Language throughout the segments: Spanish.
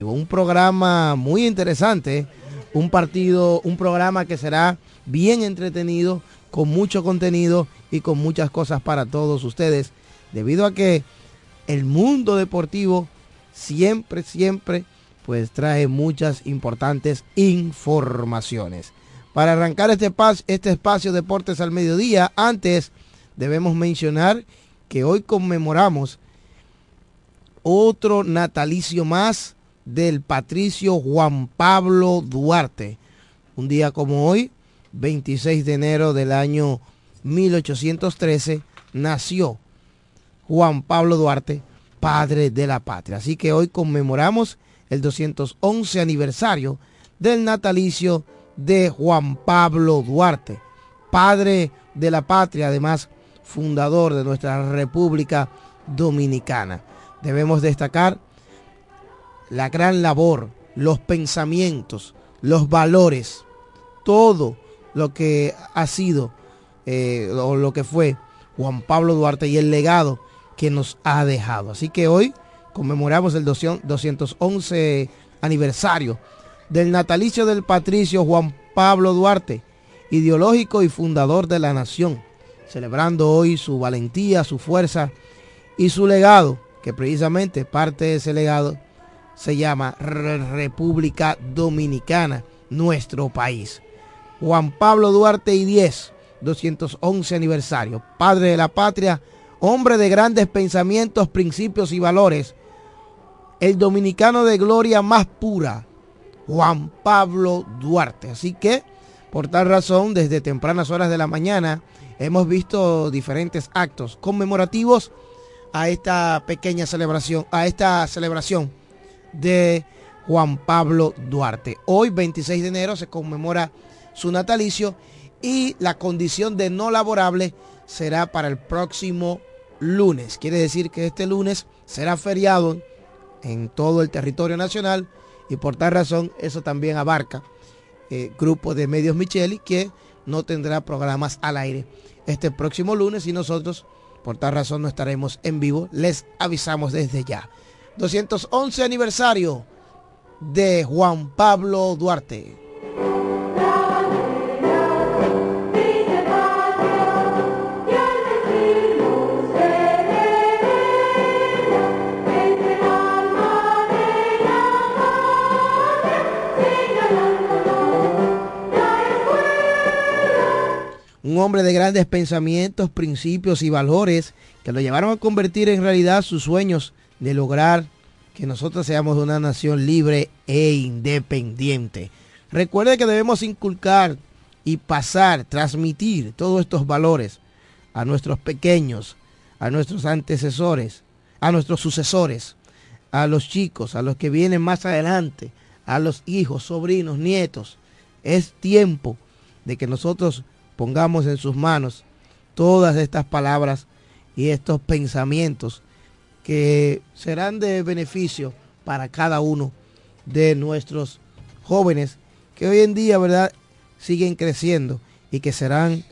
Un programa muy interesante, un partido, un programa que será bien entretenido, con mucho contenido y con muchas cosas para todos ustedes, debido a que el mundo deportivo siempre, siempre, pues trae muchas importantes informaciones. Para arrancar este, este espacio Deportes al Mediodía, antes debemos mencionar que hoy conmemoramos otro natalicio más del patricio Juan Pablo Duarte. Un día como hoy, 26 de enero del año 1813, nació Juan Pablo Duarte, padre de la patria. Así que hoy conmemoramos el 211 aniversario del natalicio de Juan Pablo Duarte, padre de la patria, además fundador de nuestra República Dominicana. Debemos destacar la gran labor, los pensamientos, los valores, todo lo que ha sido eh, o lo que fue Juan Pablo Duarte y el legado que nos ha dejado. Así que hoy conmemoramos el 211 aniversario del natalicio del patricio Juan Pablo Duarte, ideológico y fundador de la nación, celebrando hoy su valentía, su fuerza y su legado, que precisamente parte de ese legado se llama República Dominicana, nuestro país. Juan Pablo Duarte y 10, 211 aniversario, padre de la patria, hombre de grandes pensamientos, principios y valores, el dominicano de gloria más pura, Juan Pablo Duarte. Así que, por tal razón, desde tempranas horas de la mañana, hemos visto diferentes actos conmemorativos a esta pequeña celebración, a esta celebración de Juan Pablo Duarte. Hoy, 26 de enero, se conmemora su natalicio y la condición de no laborable será para el próximo lunes. Quiere decir que este lunes será feriado en todo el territorio nacional y por tal razón eso también abarca eh, grupo de medios Micheli que no tendrá programas al aire este próximo lunes y nosotros por tal razón no estaremos en vivo. Les avisamos desde ya. 211 aniversario de Juan Pablo Duarte. un hombre de grandes pensamientos, principios y valores que lo llevaron a convertir en realidad sus sueños de lograr que nosotros seamos una nación libre e independiente. Recuerde que debemos inculcar y pasar, transmitir todos estos valores a nuestros pequeños, a nuestros antecesores, a nuestros sucesores, a los chicos, a los que vienen más adelante, a los hijos, sobrinos, nietos. Es tiempo de que nosotros pongamos en sus manos todas estas palabras y estos pensamientos que serán de beneficio para cada uno de nuestros jóvenes que hoy en día, ¿verdad?, siguen creciendo y que serán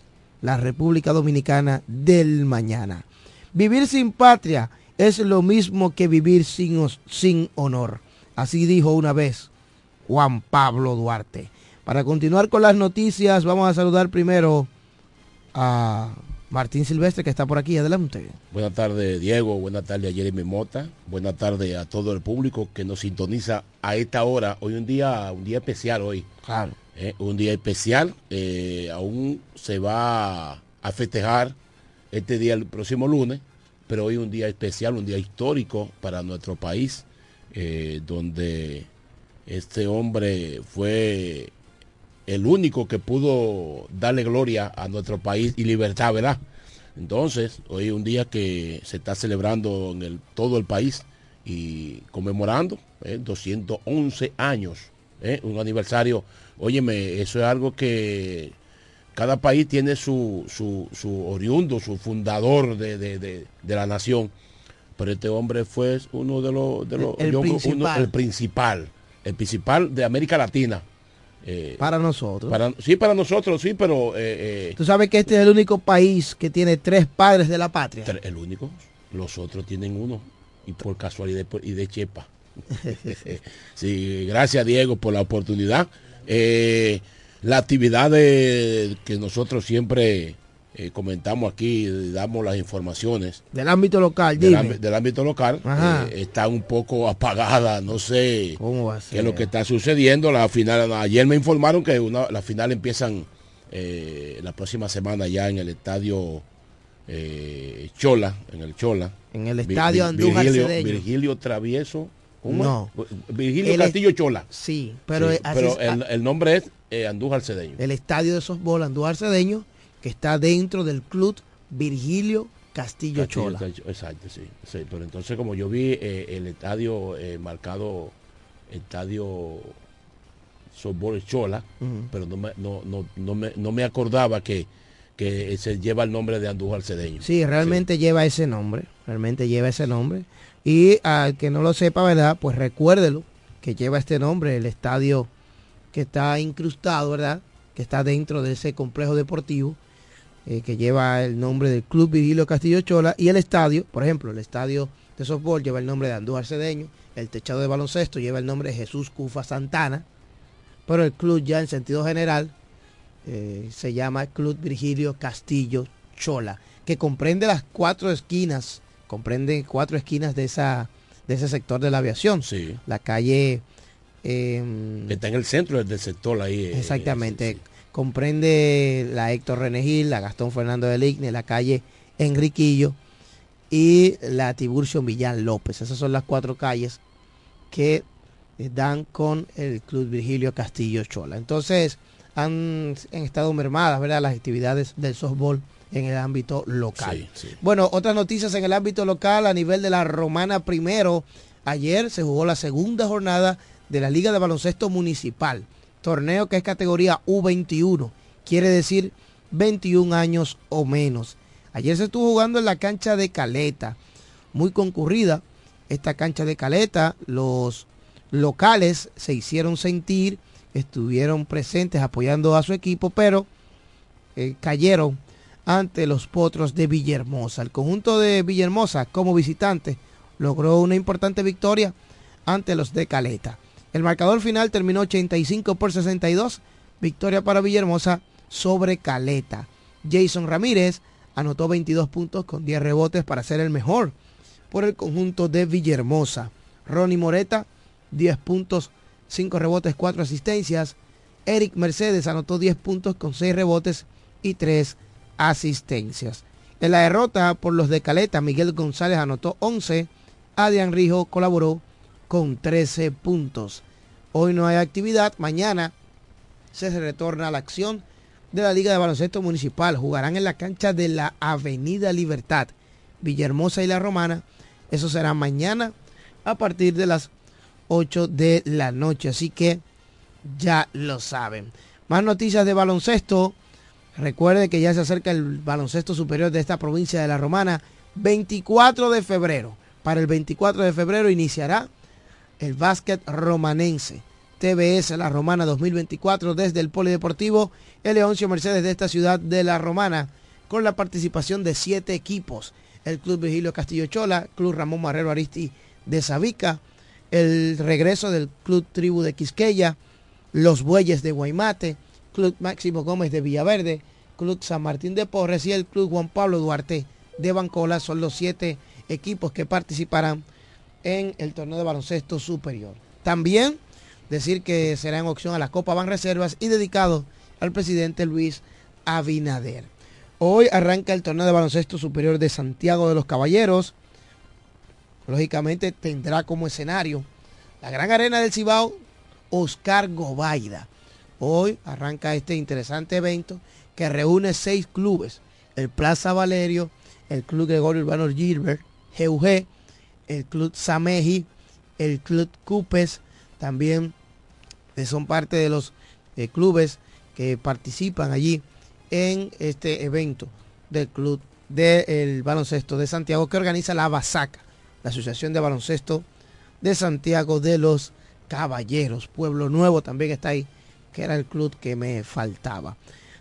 la República Dominicana del mañana. Vivir sin patria es lo mismo que vivir sin, sin honor. Así dijo una vez Juan Pablo Duarte. Para continuar con las noticias, vamos a saludar primero a Martín Silvestre, que está por aquí. Adelante. Buenas tardes, Diego. Buenas tardes a Jeremy Mota. Buenas tardes a todo el público que nos sintoniza a esta hora. Hoy un día, un día especial hoy. Claro. Eh, un día especial. Eh, aún se va a festejar este día el próximo lunes, pero hoy un día especial, un día histórico para nuestro país, eh, donde este hombre fue el único que pudo darle gloria a nuestro país y libertad, ¿verdad? Entonces, hoy es un día que se está celebrando en el, todo el país y conmemorando 211 ¿eh? años, ¿eh? un aniversario. Óyeme, eso es algo que cada país tiene su, su, oriundo, su fundador de, la nación. Pero este hombre fue uno de los, de los el, principal. el principal, el principal de América Latina eh, para nosotros. sí, para nosotros, sí, pero... Eh, eh, Tú sabes que este es el único país que tiene tres padres de la patria. El único. Los otros tienen uno. Y por casualidad y de chepa. sí, gracias Diego por la oportunidad. La actividad de, que nosotros siempre eh, comentamos aquí, damos las informaciones. Del ámbito local, del, ámbito local, eh, está un poco apagada, no sé qué es lo que está sucediendo. La final, ayer me informaron que una, la final empiezan eh, la próxima semana ya en el estadio Chola, en el Chola. En el estadio Andújar Virgilio, Virgilio Travieso. No. Virgilio Castillo Chola. Sí, pero, pero el, nombre es Andújar Cedeño. El estadio de softball Andújar Cedeño que está dentro del club Virgilio Castillo, Chola. Exacto, sí, Pero entonces como yo vi eh, el estadio eh, marcado, estadio Softball Chola, pero no me, no, no, me, no me acordaba que, que se lleva el nombre de Andújar Cedeño. Sí, realmente lleva ese nombre, realmente lleva ese nombre. Y al que no lo sepa, ¿verdad? Pues recuérdelo que lleva este nombre, el estadio que está incrustado, ¿verdad? Que está dentro de ese complejo deportivo eh, que lleva el nombre del Club Vigilio Castillo Chola y el estadio, por ejemplo, el estadio de softball lleva el nombre de Andújar Cedeño, el techado de baloncesto lleva el nombre de Jesús Cufa Santana, pero el club ya en sentido general eh, se llama Club Virgilio Castillo Chola, que comprende las cuatro esquinas, comprende cuatro esquinas de esa de ese sector de la aviación. Sí. La calle em, está en el centro del sector ahí. Eh, exactamente comprende la Héctor Renegil, la Gastón Fernando de Ligne, la calle Enriquillo y la Tiburcio Millán López. Esas son las cuatro calles que dan con el Club Virgilio Castillo Chola. Entonces han, estado mermadas ¿verdad? las actividades del softball en el ámbito local. Bueno, otras noticias en el ámbito local a nivel de la Romana primero. Ayer se jugó la segunda jornada de la Liga de Baloncesto Municipal torneo que es categoría U21, quiere decir 21 años o menos. Ayer se estuvo jugando en la cancha de Caleta, muy concurrida esta cancha de Caleta, los locales se hicieron sentir, estuvieron presentes apoyando a su equipo, pero eh, cayeron ante los potros de Villahermosa. El conjunto de Villahermosa como visitante logró una importante victoria ante los de Caleta. El marcador final terminó 85 por 62. Victoria para Villahermosa sobre Caleta. Jason Ramírez anotó 22 puntos con 10 rebotes para ser el mejor por el conjunto de Villahermosa. Ronnie Moreta, 10 puntos, 5 rebotes, 4 asistencias. Eric Mercedes anotó 10 puntos con 6 rebotes y 3 asistencias. En la derrota por los de Caleta, Miguel González anotó 11. Adrián Rijo colaboró con 13 puntos. Hoy no hay actividad, mañana se retorna a la acción de la Liga de Baloncesto Municipal. Jugarán en la cancha de la Avenida Libertad, Villahermosa y La Romana. Eso será mañana a partir de las 8 de la noche. Así que ya lo saben. Más noticias de baloncesto. Recuerde que ya se acerca el baloncesto superior de esta provincia de La Romana. 24 de febrero. Para el 24 de febrero iniciará el básquet romanense. TBS La Romana 2024 desde el Polideportivo El Leoncio Mercedes de esta ciudad de La Romana con la participación de siete equipos. El Club Vigilio Castillo Chola, Club Ramón Marrero Aristi de Sabica, el regreso del Club Tribu de Quisqueya, los Bueyes de Guaymate, Club Máximo Gómez de Villaverde, Club San Martín de Porres y el Club Juan Pablo Duarte de Bancola son los siete equipos que participarán en el torneo de baloncesto superior. También decir que será en opción a la Copa Ban Reservas y dedicado al presidente Luis Abinader. Hoy arranca el torneo de baloncesto superior de Santiago de los Caballeros. Lógicamente tendrá como escenario la gran arena del Cibao, Oscar Gobaida. Hoy arranca este interesante evento que reúne seis clubes. El Plaza Valerio, el Club Gregorio Urbano Gilbert, GUG, el Club Sameji, el Club Cupes, también son parte de los eh, clubes que participan allí en este evento del Club del Baloncesto de Santiago que organiza la BASACA, la Asociación de Baloncesto de Santiago de los Caballeros. Pueblo Nuevo también está ahí, que era el club que me faltaba.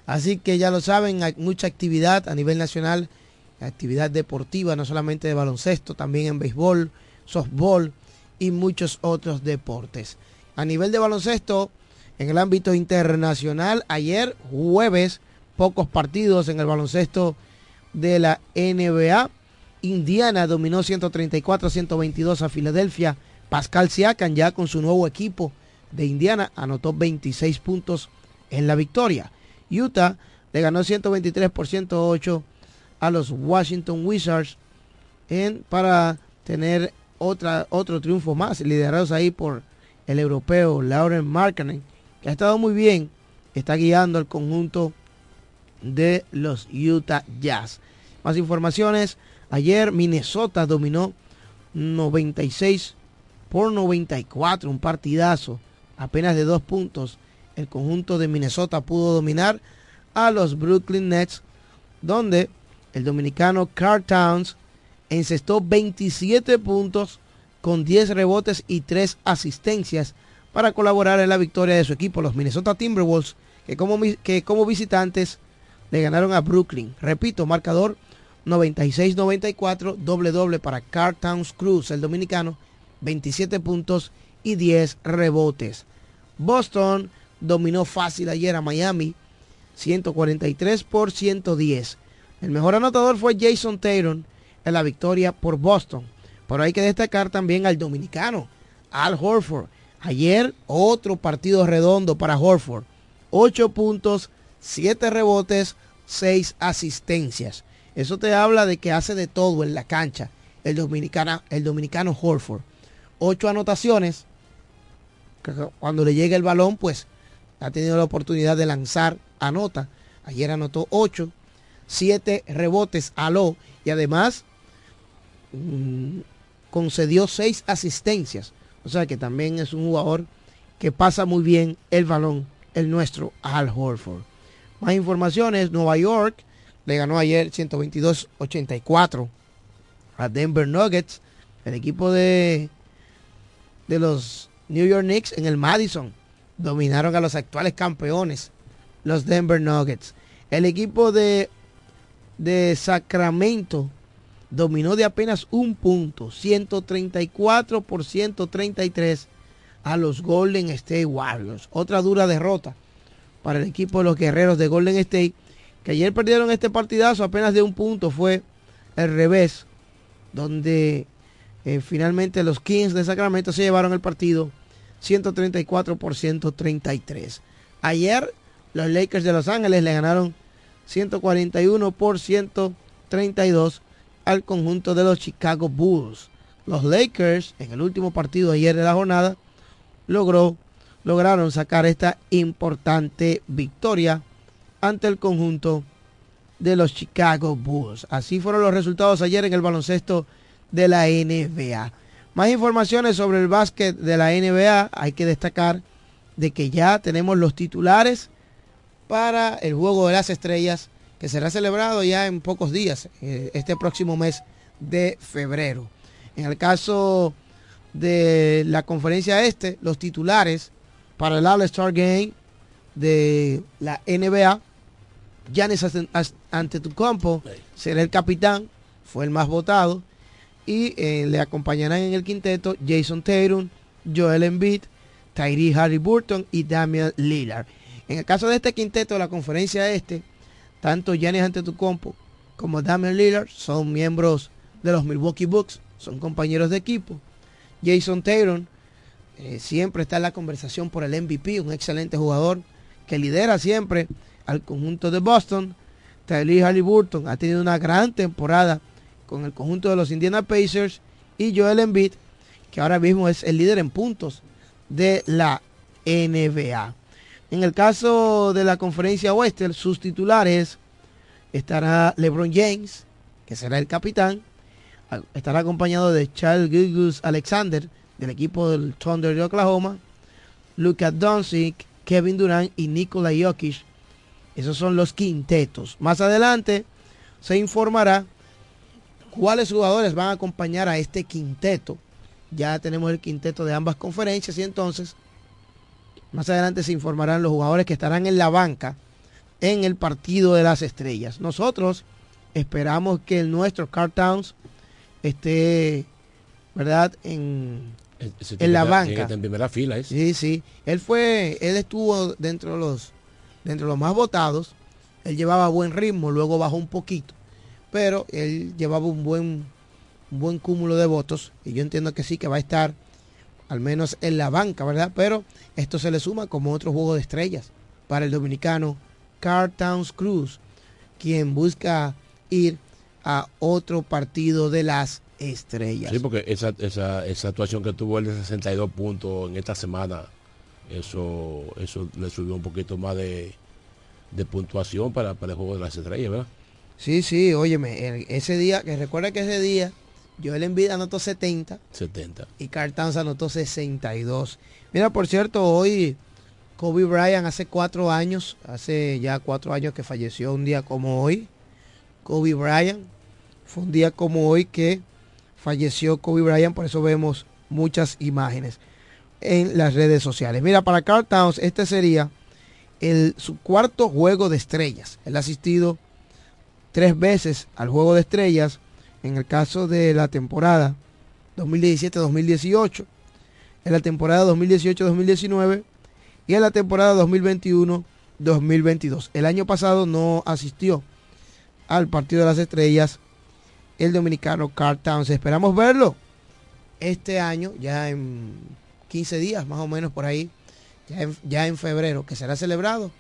Así que ya lo saben, hay mucha actividad a nivel nacional actividad deportiva, no solamente de baloncesto, también en béisbol, softball y muchos otros deportes. A nivel de baloncesto, en el ámbito internacional, ayer jueves, pocos partidos en el baloncesto de la NBA. Indiana dominó 134-122 a Filadelfia. Pascal Siakam ya con su nuevo equipo de Indiana anotó 26 puntos en la victoria. Utah le ganó 123 por 108 a los Washington Wizards en, para tener otra, otro triunfo más, liderados ahí por el europeo Lauren Markkanen, que ha estado muy bien, está guiando al conjunto de los Utah Jazz. Más informaciones, ayer Minnesota dominó 96 por 94, un partidazo, apenas de dos puntos. El conjunto de Minnesota pudo dominar a los Brooklyn Nets, donde el dominicano Carl Towns encestó 27 puntos con 10 rebotes y 3 asistencias para colaborar en la victoria de su equipo, los Minnesota Timberwolves, que como, que como visitantes le ganaron a Brooklyn. Repito, marcador 96-94, doble doble para Carl Towns Cruz, el dominicano, 27 puntos y 10 rebotes. Boston dominó fácil ayer a Miami, 143 por 110. El mejor anotador fue Jason Taylor en la victoria por Boston. Pero hay que destacar también al dominicano, Al Horford. Ayer otro partido redondo para Horford. 8 puntos, 7 rebotes, 6 asistencias. Eso te habla de que hace de todo en la cancha el dominicano, el dominicano Horford. 8 anotaciones. Cuando le llega el balón, pues ha tenido la oportunidad de lanzar, anota. Ayer anotó 8, 7 rebotes, aló. Y además mm, concedió 6 asistencias. O sea que también es un jugador que pasa muy bien el balón, el nuestro Al Horford. Más informaciones, Nueva York le ganó ayer 122-84 a Denver Nuggets, el equipo de, de los New York Knicks en el Madison. Dominaron a los actuales campeones, los Denver Nuggets. El equipo de, de Sacramento dominó de apenas un punto, 134 por 133 a los Golden State Warriors. Otra dura derrota para el equipo de los guerreros de Golden State, que ayer perdieron este partidazo apenas de un punto, fue el revés, donde eh, finalmente los Kings de Sacramento se llevaron el partido 134 por 133. Ayer los Lakers de Los Ángeles le ganaron 141 por 132 al conjunto de los Chicago Bulls. Los Lakers en el último partido ayer de la jornada logró lograron sacar esta importante victoria ante el conjunto de los Chicago Bulls. Así fueron los resultados ayer en el baloncesto de la NBA. Más informaciones sobre el básquet de la NBA. Hay que destacar de que ya tenemos los titulares para el Juego de las Estrellas que será celebrado ya en pocos días, eh, este próximo mes de febrero. En el caso de la conferencia este, los titulares para el All-Star Game de la NBA. Giannis Antetokounmpo será el capitán, fue el más votado y eh, le acompañarán en el quinteto Jason Tatum, Joel Embiid, Tyree Harry Burton y Damian Lillard. En el caso de este quinteto de la conferencia este, tanto Giannis Antetokounmpo como Damian Lillard son miembros de los Milwaukee Bucks, son compañeros de equipo. Jason Tatum eh, siempre está en la conversación por el MVP, un excelente jugador que lidera siempre al conjunto de Boston. Tyler Halliburton ha tenido una gran temporada con el conjunto de los Indiana Pacers y Joel Embiid, que ahora mismo es el líder en puntos de la NBA. En el caso de la conferencia oeste, sus titulares estará LeBron James, que será el capitán, estará acompañado de Charles Gilgus Alexander, del equipo del Thunder de Oklahoma, Luka Doncic, Kevin Durant y Nikola Jokic. Esos son los quintetos. Más adelante se informará cuáles jugadores van a acompañar a este quinteto. Ya tenemos el quinteto de ambas conferencias y entonces más adelante se informarán los jugadores que estarán en la banca en el partido de las estrellas. Nosotros esperamos que el nuestro Car Towns esté, ¿verdad?, en en la banca. En primera fila, ¿eh? Sí, sí. Él fue, él estuvo dentro de los, dentro de los más votados. Él llevaba buen ritmo, luego bajó un poquito, pero él llevaba un buen, un buen cúmulo de votos y yo entiendo que sí que va a estar al menos en la banca, ¿verdad? Pero esto se le suma como otro juego de estrellas para el dominicano Carl Towns Cruz, quien busca ir a otro partido de las estrellas. Sí, porque esa, esa, esa actuación que tuvo el de 62 puntos en esta semana, eso, eso le subió un poquito más de, puntuación para, para, el juego de las estrellas, ¿verdad? Sí, sí, óyeme, ese día, que recuerda que ese día Joel Embiid anotó 70. 70. Y Carl Towns anotó 62. Mira, por cierto, hoy Kobe Bryant hace cuatro años, hace ya cuatro años que falleció un día como hoy. Kobe Bryant, fue un día como hoy que falleció Kobe Bryant, por eso vemos muchas imágenes en las redes sociales. Mira, para Carl Towns, este sería el, su cuarto juego de estrellas. Él ha asistido tres veces al juego de estrellas en el caso de la temporada 2017-2018, en la temporada 2018-2019 y en la temporada 2021-2022. El año pasado no asistió al partido de las estrellas el dominicano Carl Towns. Esperamos verlo este año, ya en 15 días más o menos por ahí, ya en, ya en febrero, que será celebrado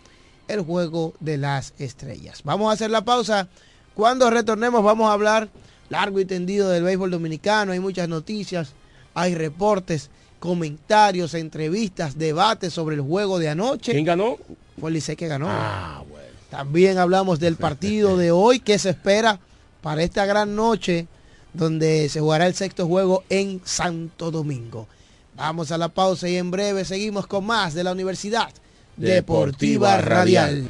el Juego de las Estrellas. Vamos a hacer la pausa. Cuando retornemos vamos a hablar largo y tendido del béisbol dominicano. Hay muchas noticias, hay reportes, comentarios, entrevistas, debates sobre el juego de anoche. ¿Quién ganó? Fue el Licey que ganó. Ah, bueno. También hablamos del partido de hoy que se espera para esta gran noche donde se jugará el sexto juego en Santo Domingo. Vamos a la pausa y en breve seguimos con más de la Universidad Deportiva, Radial.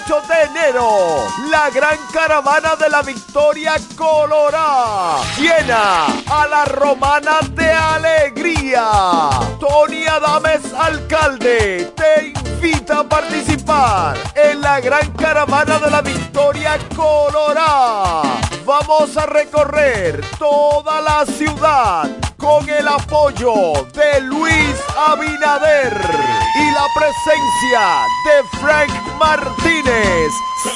Este domingo 28 de enero, la gran caravana de la victoria colorá llena a la romana de alegría. Tony Adames, alcalde, te invita a participar en la gran caravana de la victoria colorá. Vamos a recorrer toda la ciudad con el apoyo de Luis Abinader y la presencia de Frank Martínez,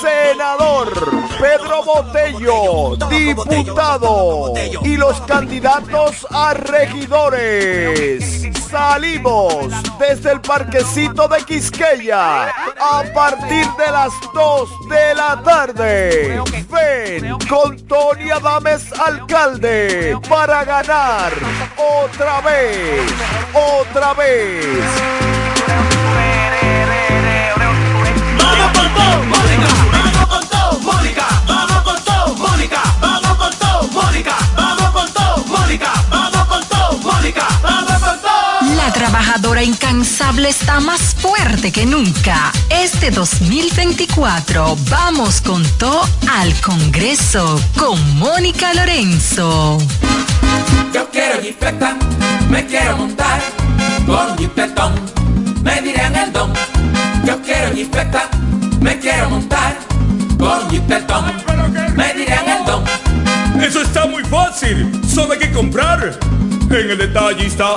senador, Pedro Botello, diputado y los candidatos a regidores. Salimos desde el parquecito de Quisqueya a partir de las 2 de la tarde. Ven con Tony Adames, alcalde, para ganar otra vez, otra vez. La trabajadora incansable está más fuerte que nunca. Este 2024 vamos con todo al Congreso con Mónica Lorenzo. Yo quiero jipeta, me quiero montar con jipetón, me dirán el don. Yo quiero jipeta, me quiero montar con jipetón, me dirán el don. Eso está muy fácil, solo hay que comprar. En el detallista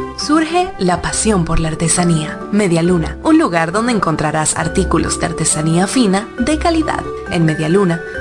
Surge la pasión por la artesanía. Media Luna, un lugar donde encontrarás artículos de artesanía fina de calidad. En Media Luna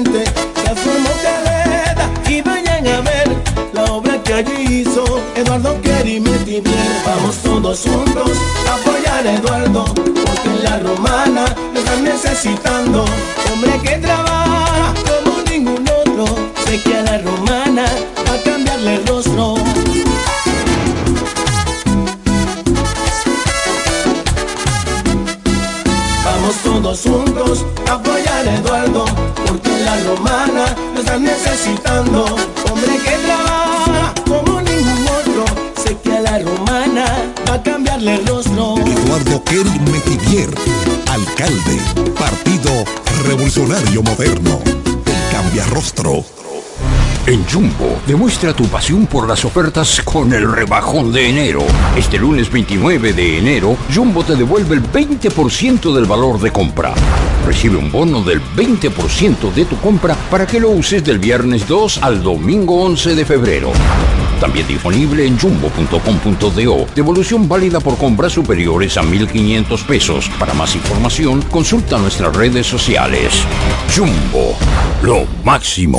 Eficiente, transformó Caleta y vayan a ver la obra que allí hizo Eduardo Querimeti bien. Vamos todos juntos a apoyar a Eduardo, porque en la romana lo están necesitando, hombre que trabaja como ningún otro, sé que a la romana va a cambiarle el rostro. Todos juntos apoyar a Eduardo, porque la romana lo están necesitando. Hombre que trabaja como ningún otro, sé que a la romana va a cambiarle el rostro. Eduardo Kerry Metivier, alcalde, Partido Revolucionario Moderno, el cambia rostro. En Jumbo, demuestra tu pasión por las ofertas con el rebajón de enero. Este lunes 29 de enero, Jumbo te devuelve el 20% del valor de compra. Recibe un bono del 20% de tu compra para que lo uses del viernes 2 al domingo 11 de febrero. También disponible en jumbo.com.do. Devolución válida por compras superiores a 1.500 pesos. Para más información, consulta nuestras redes sociales. Jumbo, lo máximo.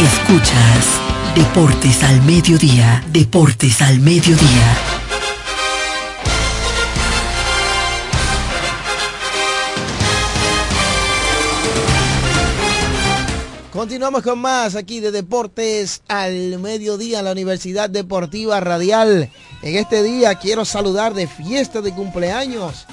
Escuchas Deportes al Mediodía, Deportes al Mediodía. Continuamos con más aquí de Deportes al Mediodía, la Universidad Deportiva Radial. En este día quiero saludar de fiesta de cumpleaños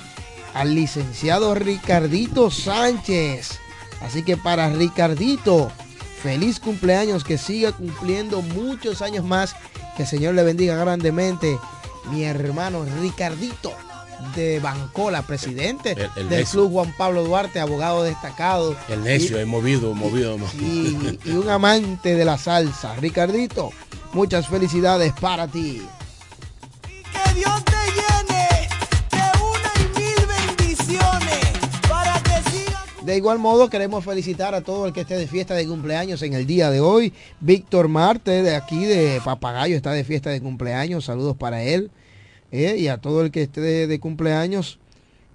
al licenciado Ricardito Sánchez. Así que para Ricardito, Feliz cumpleaños, que siga cumpliendo muchos años más. Que el Señor le bendiga grandemente. Mi hermano Ricardito de Bancola, presidente El- el del necio. Club Juan Pablo Duarte, abogado destacado. El necio, Y- es movido, movido. y, y un amante de la salsa. Ricardito, muchas felicidades para ti. Que Dios te De igual modo, queremos felicitar a todo el que esté de fiesta de cumpleaños en el día de hoy. Víctor Marte, de aquí de Papagayo, está de fiesta de cumpleaños. Saludos para él. Eh, y a todo el que esté de, de cumpleaños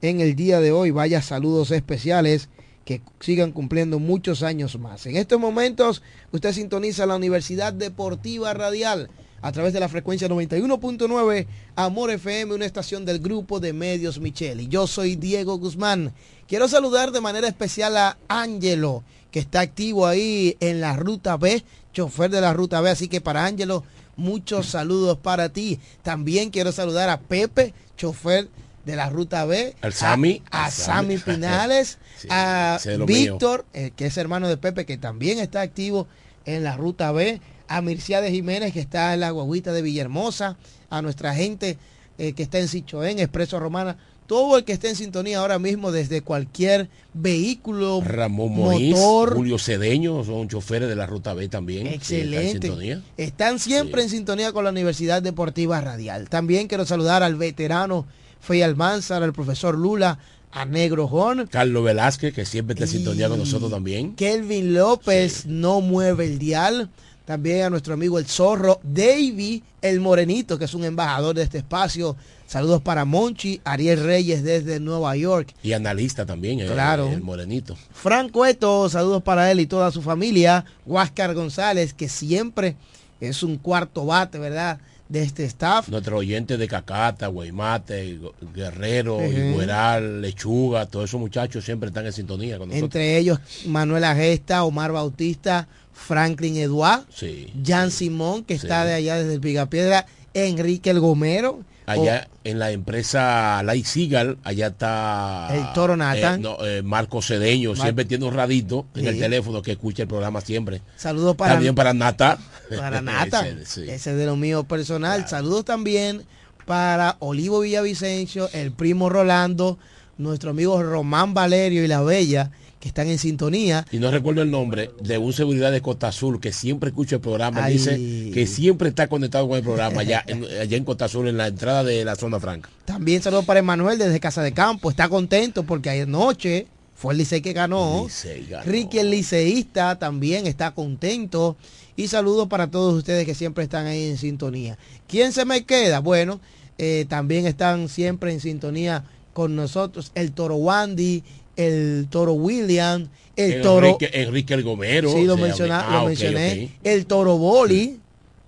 en el día de hoy, vaya saludos especiales. Que sigan cumpliendo muchos años más. En estos momentos, usted sintoniza la Universidad Deportiva Radial a través de la frecuencia 91.9 Amor FM, una estación del grupo de medios Micheli. Yo soy Diego Guzmán. Quiero saludar de manera especial a Ángelo, que está activo ahí en la ruta B, chofer de la ruta B. Así que para Ángelo, muchos saludos para ti. También quiero saludar a Pepe, chofer de la ruta B. Al Sami. A, a. Sami Pinales. Sí, a. Víctor, eh, que es hermano de Pepe, que también está activo en la ruta B. A Mirciades Jiménez, que está en la guaguita de Villahermosa. A nuestra gente eh, que está en Sichoén, Expreso Romana. Todo el que esté en sintonía ahora mismo desde cualquier vehículo, Ramón motor, Julio Cedeño, son choferes de la Ruta B también. que están en Excelente. Están siempre en sintonía con la Universidad Deportiva Radial. También quiero saludar al veterano Fey Almanzar, al profesor Lula, a Negro Jón, Carlos Velázquez, que siempre está en sintonía con nosotros también. Kelvin López, no mueve el dial. También a nuestro amigo el zorro, Davy el Morenito, que es un embajador de este espacio. Saludos para Monchi, Ariel Reyes desde Nueva York. Y analista también, eh, Claro. el morenito. Franco Eto, saludos para él y toda su familia. Huáscar González, que siempre es un cuarto bate, ¿verdad? De este staff. Nuestros oyentes de Cacata, Guaymate, Gu- Guerrero, Ujú. Igueral, Lechuga, todos esos muchachos siempre están en sintonía con nosotros. Entre ellos Manuel Agesta, Omar Bautista, Franklin Eduard, Sí. Jan Simón, que Sí. está de allá desde el Picapiedra, Enrique el Gomero. Allá en la empresa Light Sigal, allá está El Toro Nathan. eh, no, eh, Marco Cedeño, Mar- siempre tiene un radito en el teléfono que escucha el programa siempre. Saludos para, También para Nata. para Nata. Ese es de lo mío personal. Saludos también para Olivo Villavicencio, el primo Rolando, nuestro amigo Román Valerio y la Bella, que están en sintonía. Y no recuerdo el nombre de un seguridad de Costa Azul que siempre escucha el programa. Ay. Dice que siempre está conectado con el programa allá en, allá en Costa Azul, en la entrada de la zona franca. También saludos para Emanuel desde Casa de Campo. Está contento porque anoche fue el Licey que ganó. Licey ganó. Ricky el liceísta también está contento. Y saludos para todos ustedes que siempre están ahí en sintonía. ¿Quién se me queda? Bueno, eh, también están siempre en sintonía con nosotros el Toro Wandy, el Toro William, el Toro... Enrique, Enrique el Gomero. Sí, lo, menciona- lo Ah, ok, mencioné. El Toro Boli.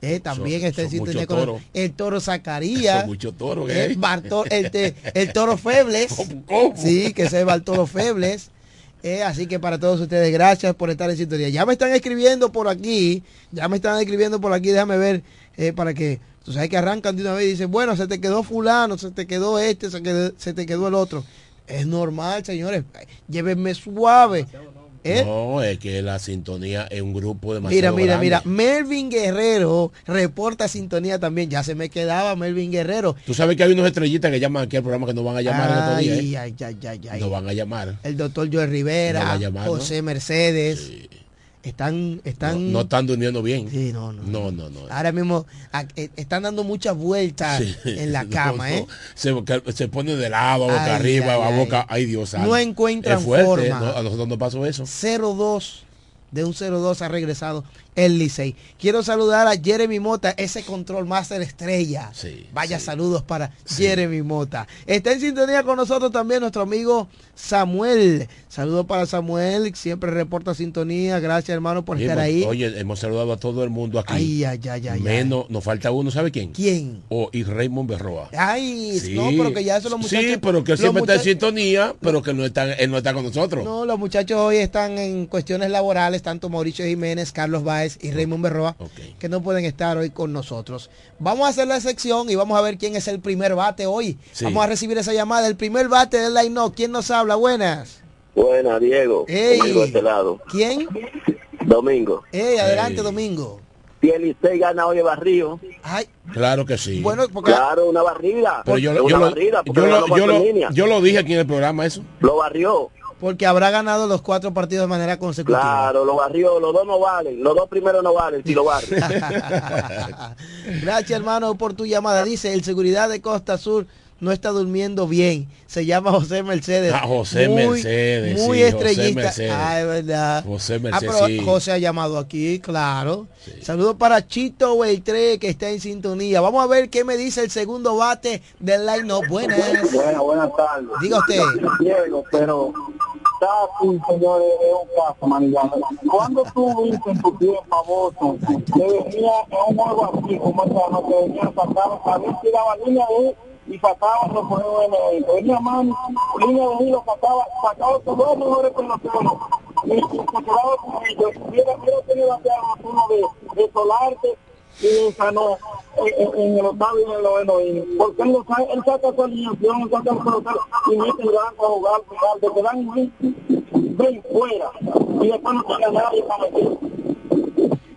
eh, también Son- está en son sintonía muchos con toros. el Toro Zacarías. Son muchos toros, el, ¿eh? Bartol- el, te- el Toro Febles. Sí, que se va el Toro Febles. Eh, así que para todos ustedes, gracias por estar en sintonía. Ya me están escribiendo por aquí, ya me están escribiendo por aquí, déjame ver, eh, para que, tú sabes que arrancan de una vez y dicen, bueno, se te quedó fulano, se te quedó este, se, quedó- se te quedó el otro. Es normal, señores, llévenme suave. ¿eh? No, es que la sintonía es un grupo Mira, demasiado mira, grande. mira, Melvin Guerrero reporta sintonía también. Ya se me quedaba Melvin Guerrero. Tú sabes que hay unos estrellitas que llaman aquí al programa que nos van a llamar estos Ay, días. ¿eh? ay. Nos van a llamar. El doctor Joel No Rivera, ¿no? José Mercedes. Están, están, no están durmiendo bien. Sí, no, no. No, no, no. ahora mismo a- eh, están dando muchas vueltas Sí. en la cama. ¿eh? Se, se pone de lado, boca Ay, arriba, ay, a ay. boca. Ay, Dios santo. No encuentran fuerte, forma. A nosotros no pasó eso. 0-2 de un 0-2 ha regresado el Licey. Quiero saludar a Jeremy Mota, ese control master estrella. Sí, Vaya saludos para Jeremy Mota. Está en sintonía con nosotros también nuestro amigo Samuel. Saludos para Samuel, siempre reporta sintonía. Gracias hermano por estar hemos- ahí. Oye, hemos saludado a todo el mundo aquí. Ay, ay, ay, ay, Menos, nos falta uno, ¿sabe quién? ¿Quién? O y Raymond Berroa. Ay, Sí. no, pero que ya eso los muchachos. Sí, pero que siempre está en sintonía, pero que no está, él no está con nosotros. No, los muchachos hoy están en cuestiones laborales, tanto Mauricio Jiménez, Carlos Y Raymond Berroa, que no pueden estar hoy con nosotros. Vamos a hacer la sección y vamos a ver quién es el primer bate hoy. Sí. Vamos a recibir esa llamada. El primer bate del line no. ¿Quién nos habla? Buenas. Buena, Diego. Ey. Conmigo a este lado. ¿Quién? Domingo. Eh, adelante, Ey. Domingo. Si el Licey gana hoy el barrio, Ay, Claro que sí. bueno, porque claro, una barrida. pero yo, lo- una yo, lo, barrida, porque yo, lo, ganó yo, cuatro lo, líneas. yo lo dije aquí en el programa eso. Lo barrió. Porque habrá ganado los cuatro partidos de manera consecutiva. Claro, lo barrió. Los dos no valen. Los dos primeros no valen si lo barren. Gracias, hermano, por tu llamada. Dice, el seguridad de Costa Sur no está durmiendo bien. Se llama José Mercedes. Ah, José Mercedes, Muy sí, José. Mercedes. Ah, es verdad. José Ah, Mercedes, pero sí. José ha llamado aquí, claro. Saludos para Chito Beltré, que está en sintonía. Vamos a ver qué me dice el segundo bate del line-up. Buenas. Buenas, buenas tardes. Diga usted. Diego, pero aquí, señores, es un caso. Cuando tú viste en tu tiempo famoso, que venía en un juego así, como esta noche, venía, sacaba, sabía tiraba línea de y sacaba, lo ponía en el venía mano, línea de él, lo sacaba, sacaba sus dos mejores peloteros. Y se quedaba con ellos. Hubiera tenido la de, de Solarte y Sanó en, en el octavo y en el noveno. Porque él, lo saca, él saca su alineación, saca los peloteros y mete el banco a jugar, jugar, de que dan ven fuera. Y después no tiene nadie para meter.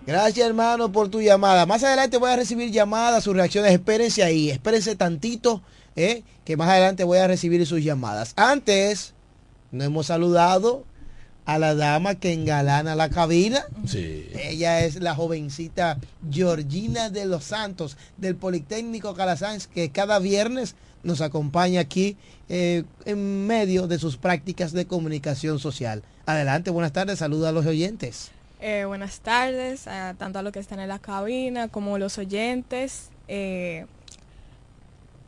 Gracias, hermano, por tu llamada. Más adelante voy a recibir llamadas, sus reacciones. Espérense ahí, espérense tantito, ¿eh? que más adelante voy a recibir sus llamadas. Antes, no hemos saludado a la dama que engalana la cabina. Sí. Ella es la jovencita Georgina de los Santos del Politécnico Calasanz, que cada viernes nos acompaña aquí eh, en medio de sus prácticas de comunicación social. Adelante, buenas tardes, saluda a los oyentes. Eh, buenas tardes, a tanto a los que están en la cabina como los oyentes. Eh,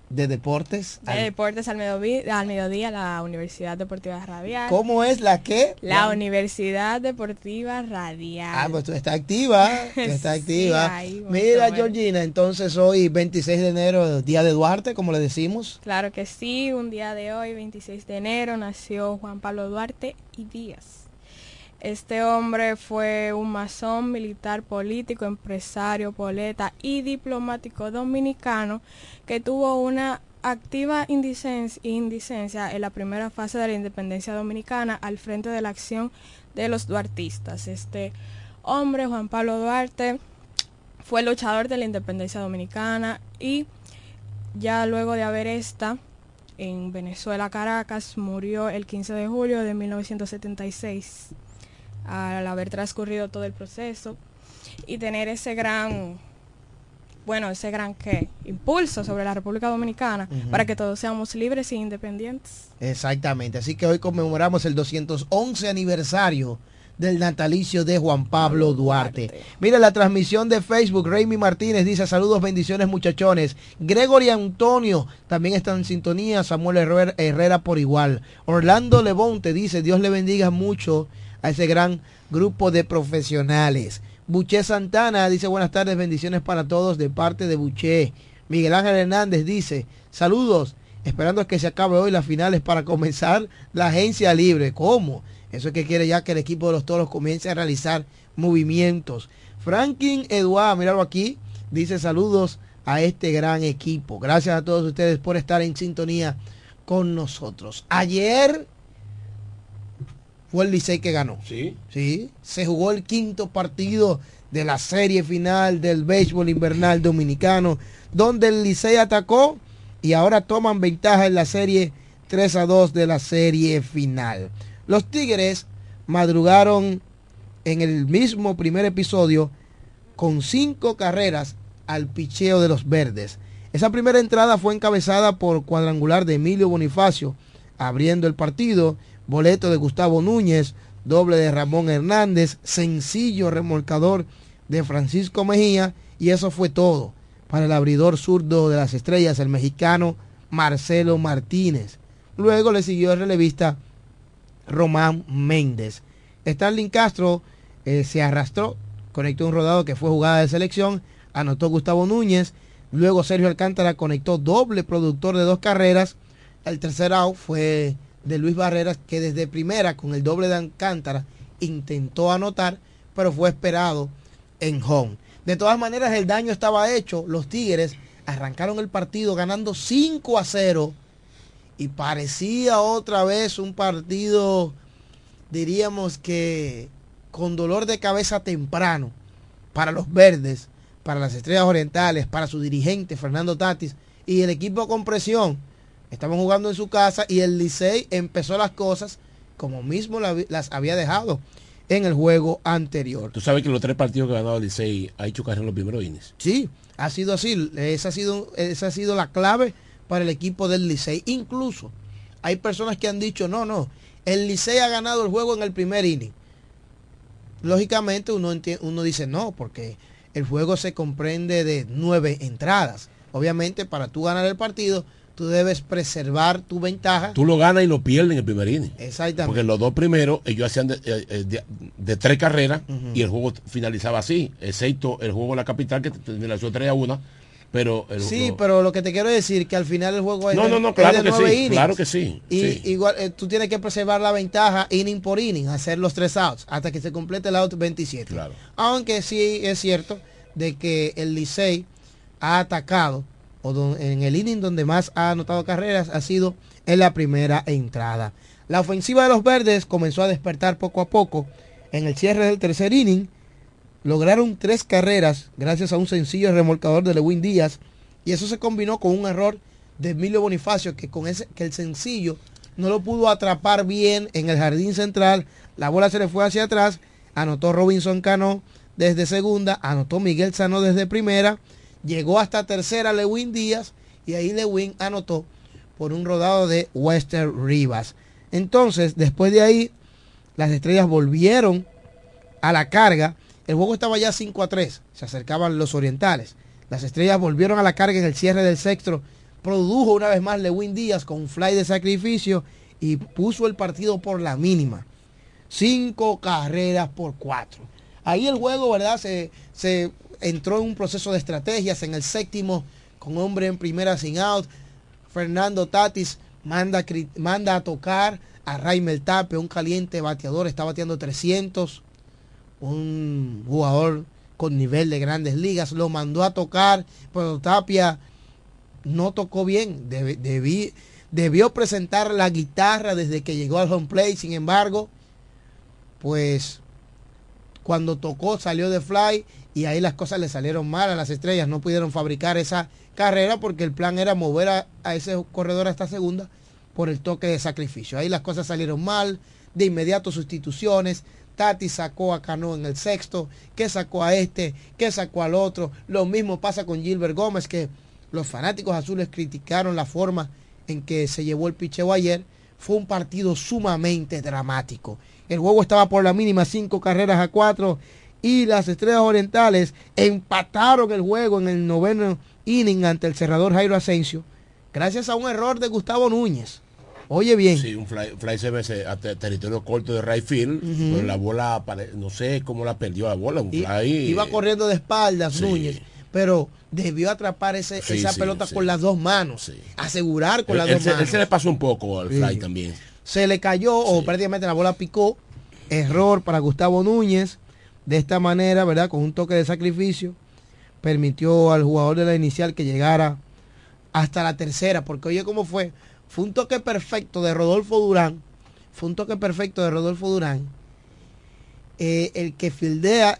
De deportes. de deportes al mediodía, al mediodía, la Universidad Deportiva Radial. ¿Cómo es la que? La Universidad Deportiva Radial. Ah, pues tú estás activa, tú estás Sí, activa. ahí, Mira. Georgina, entonces hoy 26 de enero, Día de Duarte, como le decimos. Claro que sí, un día de hoy, 26 de enero, nació Juan Pablo Duarte y Díaz. Este hombre fue un masón, militar, político, empresario, poeta y diplomático dominicano que tuvo una activa indicen- indicencia en la primera fase de la independencia dominicana al frente de la acción de los duartistas. Este hombre, Juan Pablo Duarte, fue luchador de la independencia dominicana y ya luego de haber esta en Venezuela, Caracas, murió el 15 de julio de 1976 al haber transcurrido todo el proceso y tener ese gran, bueno, ese gran ¿qué? impulso sobre la República Dominicana para que todos seamos libres e independientes. Exactamente, así que hoy conmemoramos el 211 aniversario del natalicio de Juan Pablo Duarte. Mira la transmisión de Facebook, Raimi Martínez dice saludos, bendiciones muchachones. Gregory Antonio también está en sintonía, Samuel Herrera, Herrera por igual. Orlando Lebonte dice Dios le bendiga mucho a ese gran grupo de profesionales. Buché Santana dice buenas tardes, bendiciones para todos de parte de Buché. Miguel Ángel Hernández dice saludos, esperando que se acabe hoy las finales para comenzar la agencia libre. ¿Cómo? Eso es que quiere ya que el equipo de los toros comience a realizar movimientos. Franklin Eduard, míralo aquí, dice saludos a este gran equipo. Gracias a todos ustedes por estar en sintonía con nosotros. Ayer fue el Licey que ganó. Sí. Sí, se jugó el quinto partido de la serie final del béisbol invernal dominicano, donde el Licey atacó y ahora toman ventaja en la serie 3 a 2 de la serie final. Los Tigres madrugaron en el mismo primer episodio con cinco carreras al picheo de los verdes. Esa primera entrada fue encabezada por cuadrangular de Emilio Bonifacio, abriendo el partido, boleto de Gustavo Núñez, doble de Ramón Hernández, sencillo remolcador de Francisco Mejía, y eso fue todo para el abridor zurdo de las estrellas, el mexicano Marcelo Martínez. Luego le siguió el relevista Román Méndez. Starling Castro eh, se arrastró, conectó un rodado que fue jugada de selección, anotó Gustavo Núñez, luego Sergio Alcántara conectó doble productor de dos carreras, el tercer out fue de Luis Barreras que desde primera con el doble de Alcántara intentó anotar, pero fue esperado en home. De todas maneras el daño estaba hecho, los Tigres arrancaron el partido ganando 5 a 0 y parecía otra vez un partido, diríamos que con dolor de cabeza temprano para los verdes, para las estrellas orientales, para su dirigente Fernando Tatis y el equipo con presión. Estaban jugando en su casa y el Licey empezó las cosas como mismo la- las había dejado en el juego anterior. Tú sabes que los tres partidos que ha ganado el Licey ha hecho carrera en los primeros innings. Sí, ha sido así. Esa ha sido, esa ha sido la clave para el equipo del Licey. Incluso hay personas que han dicho, no, no, el Licey ha ganado el juego en el primer inning. Lógicamente uno, uno dice no, porque el juego se comprende de nueve entradas. Obviamente para tú ganar el partido, tú debes preservar tu ventaja. Tú lo ganas y lo pierdes en el primer inning. Exactamente. Porque los dos primeros, ellos hacían de, eh, eh, de- de tres carreras y el juego finalizaba así, excepto el juego en la capital que finalizó 3 a 1, pero el, Sí, lo- pero lo que te quiero decir que al final el juego es No, de, no, no, es claro de que nueve sí, innings. claro que sí, Y sí. igual eh, tú tienes que preservar la ventaja inning por inning, hacer los tres outs hasta que se complete el out 27. Claro. Aunque sí es cierto de que el Licey ha atacado en el inning donde más ha anotado carreras ha sido en la primera entrada. La ofensiva de los verdes comenzó a despertar poco a poco. En el cierre del tercer inning lograron tres carreras gracias a un sencillo remolcador de Lewin Díaz y eso se combinó con un error de Emilio Bonifacio que con ese que el sencillo no lo pudo atrapar bien en el jardín central, la bola se le fue hacia atrás, anotó Robinson Cano desde segunda, anotó Miguel Sano desde primera, llegó hasta tercera Lewin Díaz y ahí Lewin anotó por un rodado de Wester Rivas. Entonces, después de ahí, las estrellas volvieron a la carga. El juego estaba ya 5 a 3. Se acercaban los orientales. Las estrellas volvieron a la carga en el cierre del sexto. Produjo una vez más Lewin Díaz con un fly de sacrificio y puso el partido por la mínima. Cinco carreras por cuatro. Ahí el juego, ¿verdad? Se, se entró en un proceso de estrategias. En el séptimo, con hombre en primera sin out, Fernando Tatis manda, manda a tocar a Raimel Tape, un caliente bateador, está bateando 300, un jugador con nivel de grandes ligas, lo mandó a tocar, pero Tapia no tocó bien, debió presentar la guitarra desde que llegó al home plate, sin embargo, pues cuando tocó salió de fly y ahí las cosas le salieron mal a las estrellas, no pudieron fabricar esa carrera porque el plan era mover a, ese corredor hasta segunda por el toque de sacrificio. Ahí las cosas salieron mal, de inmediato sustituciones, Tati sacó a Cano en el sexto, que sacó a este, que sacó al otro. Lo mismo pasa con Gilbert Gómez, que los fanáticos azules criticaron la forma en que se llevó el picheo ayer. Fue un partido sumamente dramático. El juego estaba por la mínima, cinco carreras a cuatro. Y las estrellas orientales empataron el juego en el noveno inning ante el cerrador Jairo Asensio. Gracias a un error de Gustavo Núñez. Oye bien. Sí, un fly, fly se ve ese- a te- territorio corto de right field, pero la bola, no sé cómo la perdió la bola, un fly. iba corriendo de espaldas Sí. Núñez, pero debió atrapar ese, Sí, esa sí, pelota con las dos manos, asegurar con Él, las él dos se, él manos. se le pasó un poco al fly también. Se le cayó o prácticamente la bola picó. Error para Gustavo Núñez. De esta manera, ¿verdad? Con un toque de sacrificio, permitió al jugador de la inicial que llegara hasta la tercera. Porque oye, ¿cómo fue? Fue un toque perfecto de Rodolfo Durán. Fue un toque perfecto de Rodolfo Durán. Eh, el que fildea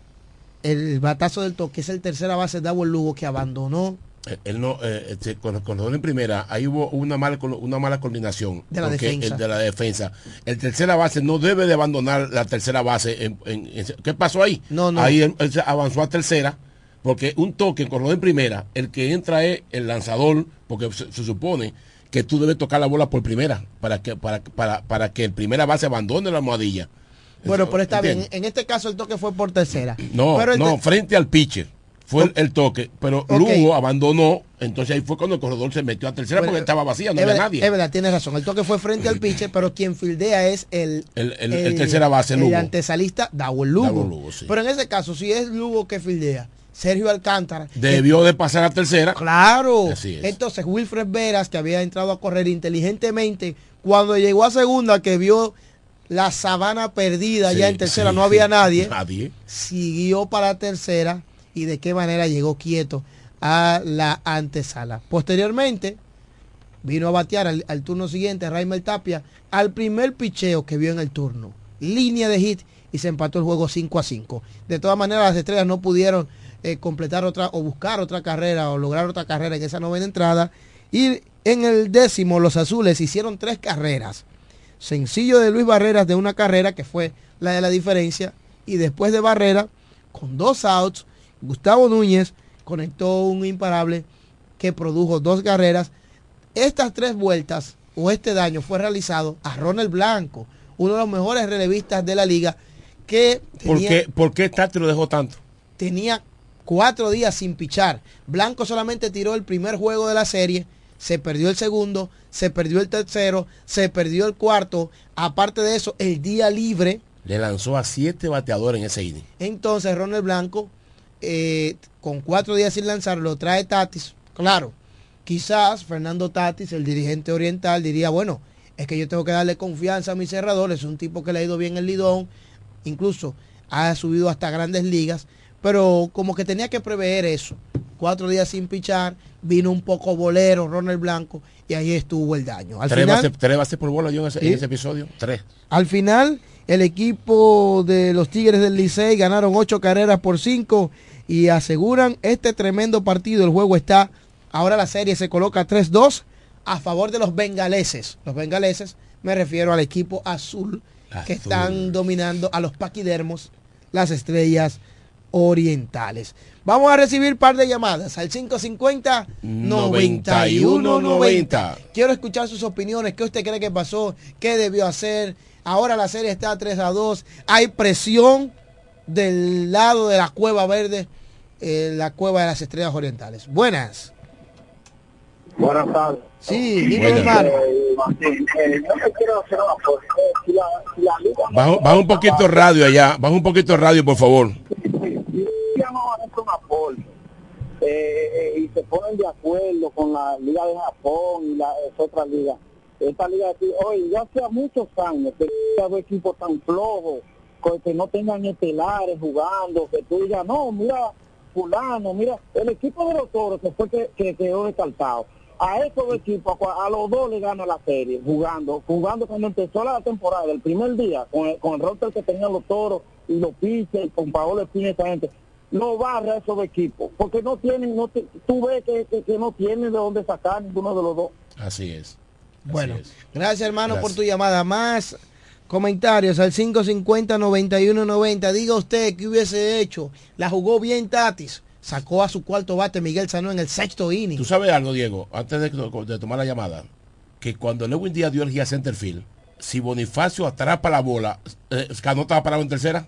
el batazo del toque es el tercera base de Lugo que abandonó Él, él no, eh, este, con, con los dos en primera, ahí hubo una mala, una mala coordinación De la defensa. el de la defensa. El tercera base no debe de abandonar la tercera base. En, en- en- ¿Qué pasó ahí? No, no. Ahí él, él se avanzó a tercera porque un toque dos en primera, el que entra es el lanzador, porque se, se supone que tú debes tocar la bola por primera para que para, para, para que el primera base abandone la almohadilla. Bueno, pero está bien. En este caso el toque fue por tercera. No, Pero no, te- frente al pitcher. Fue el, el toque, pero. Lugo abandonó, entonces ahí fue cuando el corredor se metió a tercera Bueno, porque estaba vacía, no había verdad, nadie. Es verdad, tienes razón. El toque fue frente al pitcher, pero quien fildea es el, El- el- el tercera base, el Lugo. antesalista Dawel Lugo. Dawel Lugo, sí. Pero en ese caso, si es Lugo que fildea, Sergio Alcántara. Debió de pasar a tercera. Claro. Así es. Entonces Wilfred Veras, que había entrado a correr inteligentemente, cuando llegó a segunda, que vio la sabana perdida Sí, ya en tercera, sí, no había nadie. Nadie. Siguió para tercera y de qué manera llegó quieto a la antesala. Posteriormente, vino a batear al, turno siguiente Raimel Tapia al primer picheo que vio en el turno. línea de hit y se empató el juego 5 a 5. De todas maneras, las estrellas no pudieron eh, completar otra o buscar otra carrera o lograr otra carrera en esa novena entrada. Y en el décimo, los azules hicieron tres carreras. Sencillo de Luis Barreras de una carrera que fue la de la diferencia. Y después de Barrera, con dos outs, Gustavo Núñez conectó un imparable que produjo dos carreras. Estas tres vueltas o este daño fue realizado a Ronald Blanco, uno de los mejores relevistas de la liga, que ¿Por qué, ¿Por qué Tati lo dejó tanto? tenía cuatro días sin pichar. Blanco solamente tiró el primer juego de la serie, se perdió el segundo, se perdió el tercero, se perdió el cuarto. Aparte de eso, el día libre. Le lanzó a siete bateadores en ese inning. Entonces Ronald Blanco, eh, con cuatro días sin lanzar, lo trae Tatis. Claro, quizás Fernando Tatis, el dirigente oriental, diría, bueno, es que yo tengo que darle confianza a mi cerrador, es un tipo que le ha ido bien el lidón, incluso ha subido hasta grandes ligas, pero como que tenía que prever eso. Cuatro días sin pichar, vino un poco bolero Ronald Blanco y ahí estuvo el daño. Al tres, final, bases, tres bases por bola yo en ese, en Sí. ese episodio. Tres. al final, el equipo de los Tigres del Licey ganaron ocho carreras por cinco y aseguran este tremendo partido. El juego está, ahora la serie se coloca 3-2 a favor de los bengaleses. Los bengaleses, me refiero al equipo azul, que Azul. están dominando a los paquidermos, las estrellas orientales. Vamos a recibir par de llamadas al 550 9190. Quiero escuchar sus opiniones. ¿Qué usted cree que pasó? ¿Qué debió hacer? Ahora la serie está 3 a 2. Hay presión del lado de la Cueva Verde, eh, la Cueva de las Estrellas Orientales. Buenas. Buenas tardes. Sí, dime hermano. Eh, eh. Eh, Baja, baja un poquito radio allá. Baja un poquito radio, por favor. Un apoyo eh, eh, y se ponen de acuerdo con la Liga de Japón y la es otra liga. Esta liga aquí, oye, ya hace muchos años que hay equipos tan flojos, que no tengan estelares jugando, que tú digas, no, mira, fulano, mira, el equipo de los toros que fue que, que quedó descartado. A esos equipos, a los dos le gana la serie, jugando, jugando cuando empezó la temporada, el primer día, con el, con el roster que tenían los toros y los pitchers, con Paolo Espina esa gente no barra esos equipos, porque no tienen, no te- tú ves que, que, que no tienen de dónde sacar ninguno de los dos. Así es. Bueno, gracias hermano por tu llamada. Más comentarios al 550-9190. Diga usted qué hubiese hecho. La jugó bien Tatis. Sacó a su cuarto bate Miguel Sanó en el sexto inning. Tú sabes algo, Diego, antes de, de tomar la llamada, que cuando Lewin Díaz dio el guía centerfield, si Bonifacio atrapa la bola, eh, Cano estaba parado en tercera.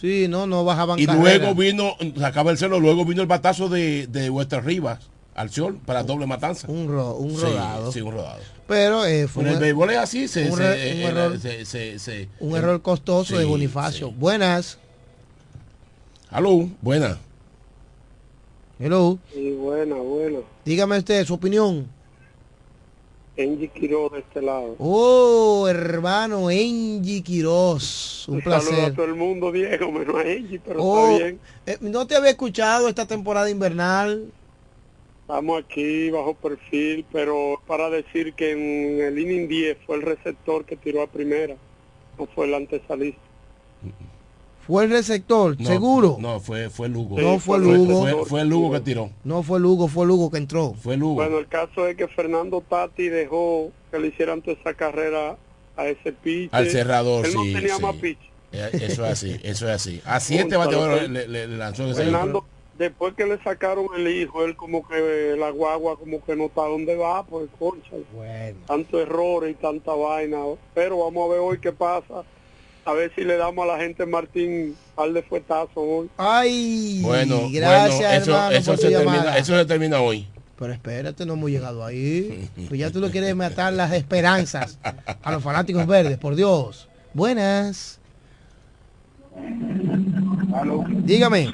Sí, no, no bajaban Y carrera. luego vino, sacaba el celo, luego vino el batazo de, de Wester Rivas al sol para doble matanza. Un, ro- un Sí, rodado. Sí, un rodado. Pero eh, fue Pero el un, béisbol es así, se, un se- un eh, error. se- se- se- un error costoso de sí, Bonifacio. sí. Buenas. Aló, buena. Hello. Y buena, buena. Dígame usted su opinión. Engie Quiroz de este lado. Oh, hermano Engie Quiroz. Un Un saludo a placer. todo el mundo, Diego, menos a Engie, pero Oh, está bien. eh, no te había escuchado esta temporada invernal. Estamos aquí bajo perfil, pero para decir que en el inning 10 fue el receptor que tiró a primera, no fue el antesalista. Fue el receptor, No, seguro. No, fue, fue Lugo. No fue Lugo. Fue, fue Lugo que tiró. No fue Lugo, fue Lugo que entró. Fue Lugo. Bueno, el caso es que Fernando Tati dejó que le hicieran toda esa carrera a ese pitch. Al cerrador, Él no sí, tenía sí. más pitch. Eh, Eso es así, eso es así. A siete bateadores le, le- le lanzó ese Fernando, después que le sacaron el hijo, él como que la guagua como que no está donde va, pues concha. Tanto errores y tanta vaina. Pero vamos a ver hoy qué pasa. A ver si le damos a la gente Martín par de fuetazos hoy. Ay, Bueno, gracias bueno, eso, hermano eso por tu se termina, llamada. eso se termina hoy. Pero espérate, no hemos llegado ahí. Pues ya tú lo quieres matar las esperanzas a los fanáticos verdes, por Dios. Buenas. Dígame.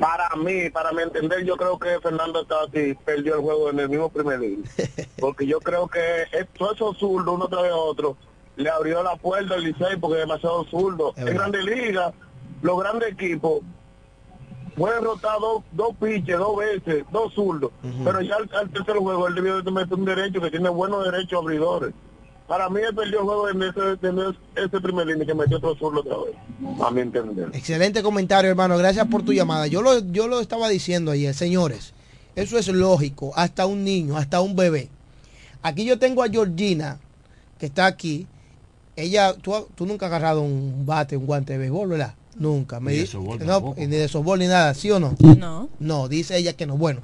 Para mí, para mi entender, yo creo que Fernando Tati perdió el juego en el mismo primer inning. Porque yo creo que es- todos esos zurdos, uno tras otro, le abrió la puerta al Licey porque es demasiado zurdo. Es En verdad. Grande Liga, los grandes equipos pueden rotar dos, dos pitches, dos veces, dos zurdos. Pero ya al, al tercer juego él debió de meter un derecho que tiene buenos derechos abridores. Para mí él perdió el juego en ese, en ese primer línea que metió otro zurdo otra vez. A mi entender. Excelente comentario, hermano. Gracias por tu llamada. Yo lo, yo lo estaba diciendo ayer, señores. Eso es lógico. Hasta un niño, hasta un bebé. Aquí yo tengo a Georgina, que está aquí. Ella, tú, tú nunca has agarrado un bate, un guante de béisbol, ¿verdad? Nunca. Me Ni de softball no, tampoco. ni de softball ni nada, ¿sí o no? No. No, dice ella que no. Bueno,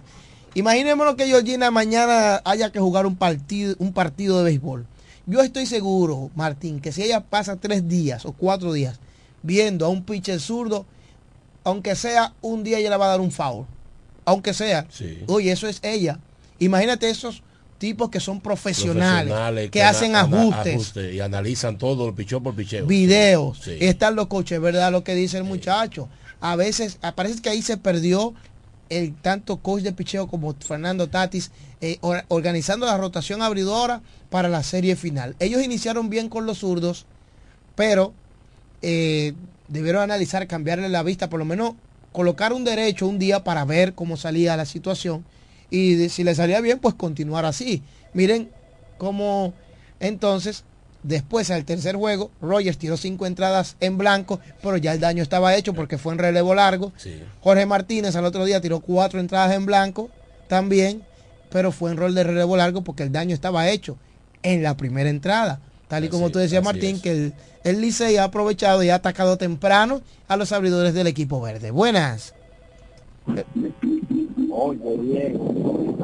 imaginémonos que Georgina mañana haya que jugar un partido, un partido de béisbol. Yo estoy seguro, Martín, que si ella pasa tres días o cuatro días viendo a un pitcher zurdo, aunque sea un día ella le va a dar un foul. Aunque sea. Sí. Oye, eso es ella. Imagínate esos tipos que son profesionales, Profesionales que, hacen ajustes, y analizan todo, picheo por picheo. videos. Sí. Están los coches, ¿verdad? Lo que dice el muchacho. A veces, parece que ahí se perdió el tanto coach de picheo como Fernando Tatis eh, or- organizando la rotación abridora para la serie final. Ellos iniciaron bien con los zurdos, pero eh, debieron analizar, cambiarle la vista, por lo menos colocar un derecho un día para ver cómo salía la situación y de- si le salía bien, pues continuar así. Miren cómo entonces, después al tercer juego, Rogers tiró cinco entradas en blanco, pero ya el daño estaba hecho porque fue en relevo largo. Sí. Jorge Martínez al otro día tiró cuatro entradas en blanco también, pero fue en rol de relevo largo porque el daño estaba hecho en la primera entrada. Tal y como tú decías, Martín, es. que el, el Licey ha aprovechado y ha atacado temprano a los abridores del equipo verde. Buenas. Oye, Diego,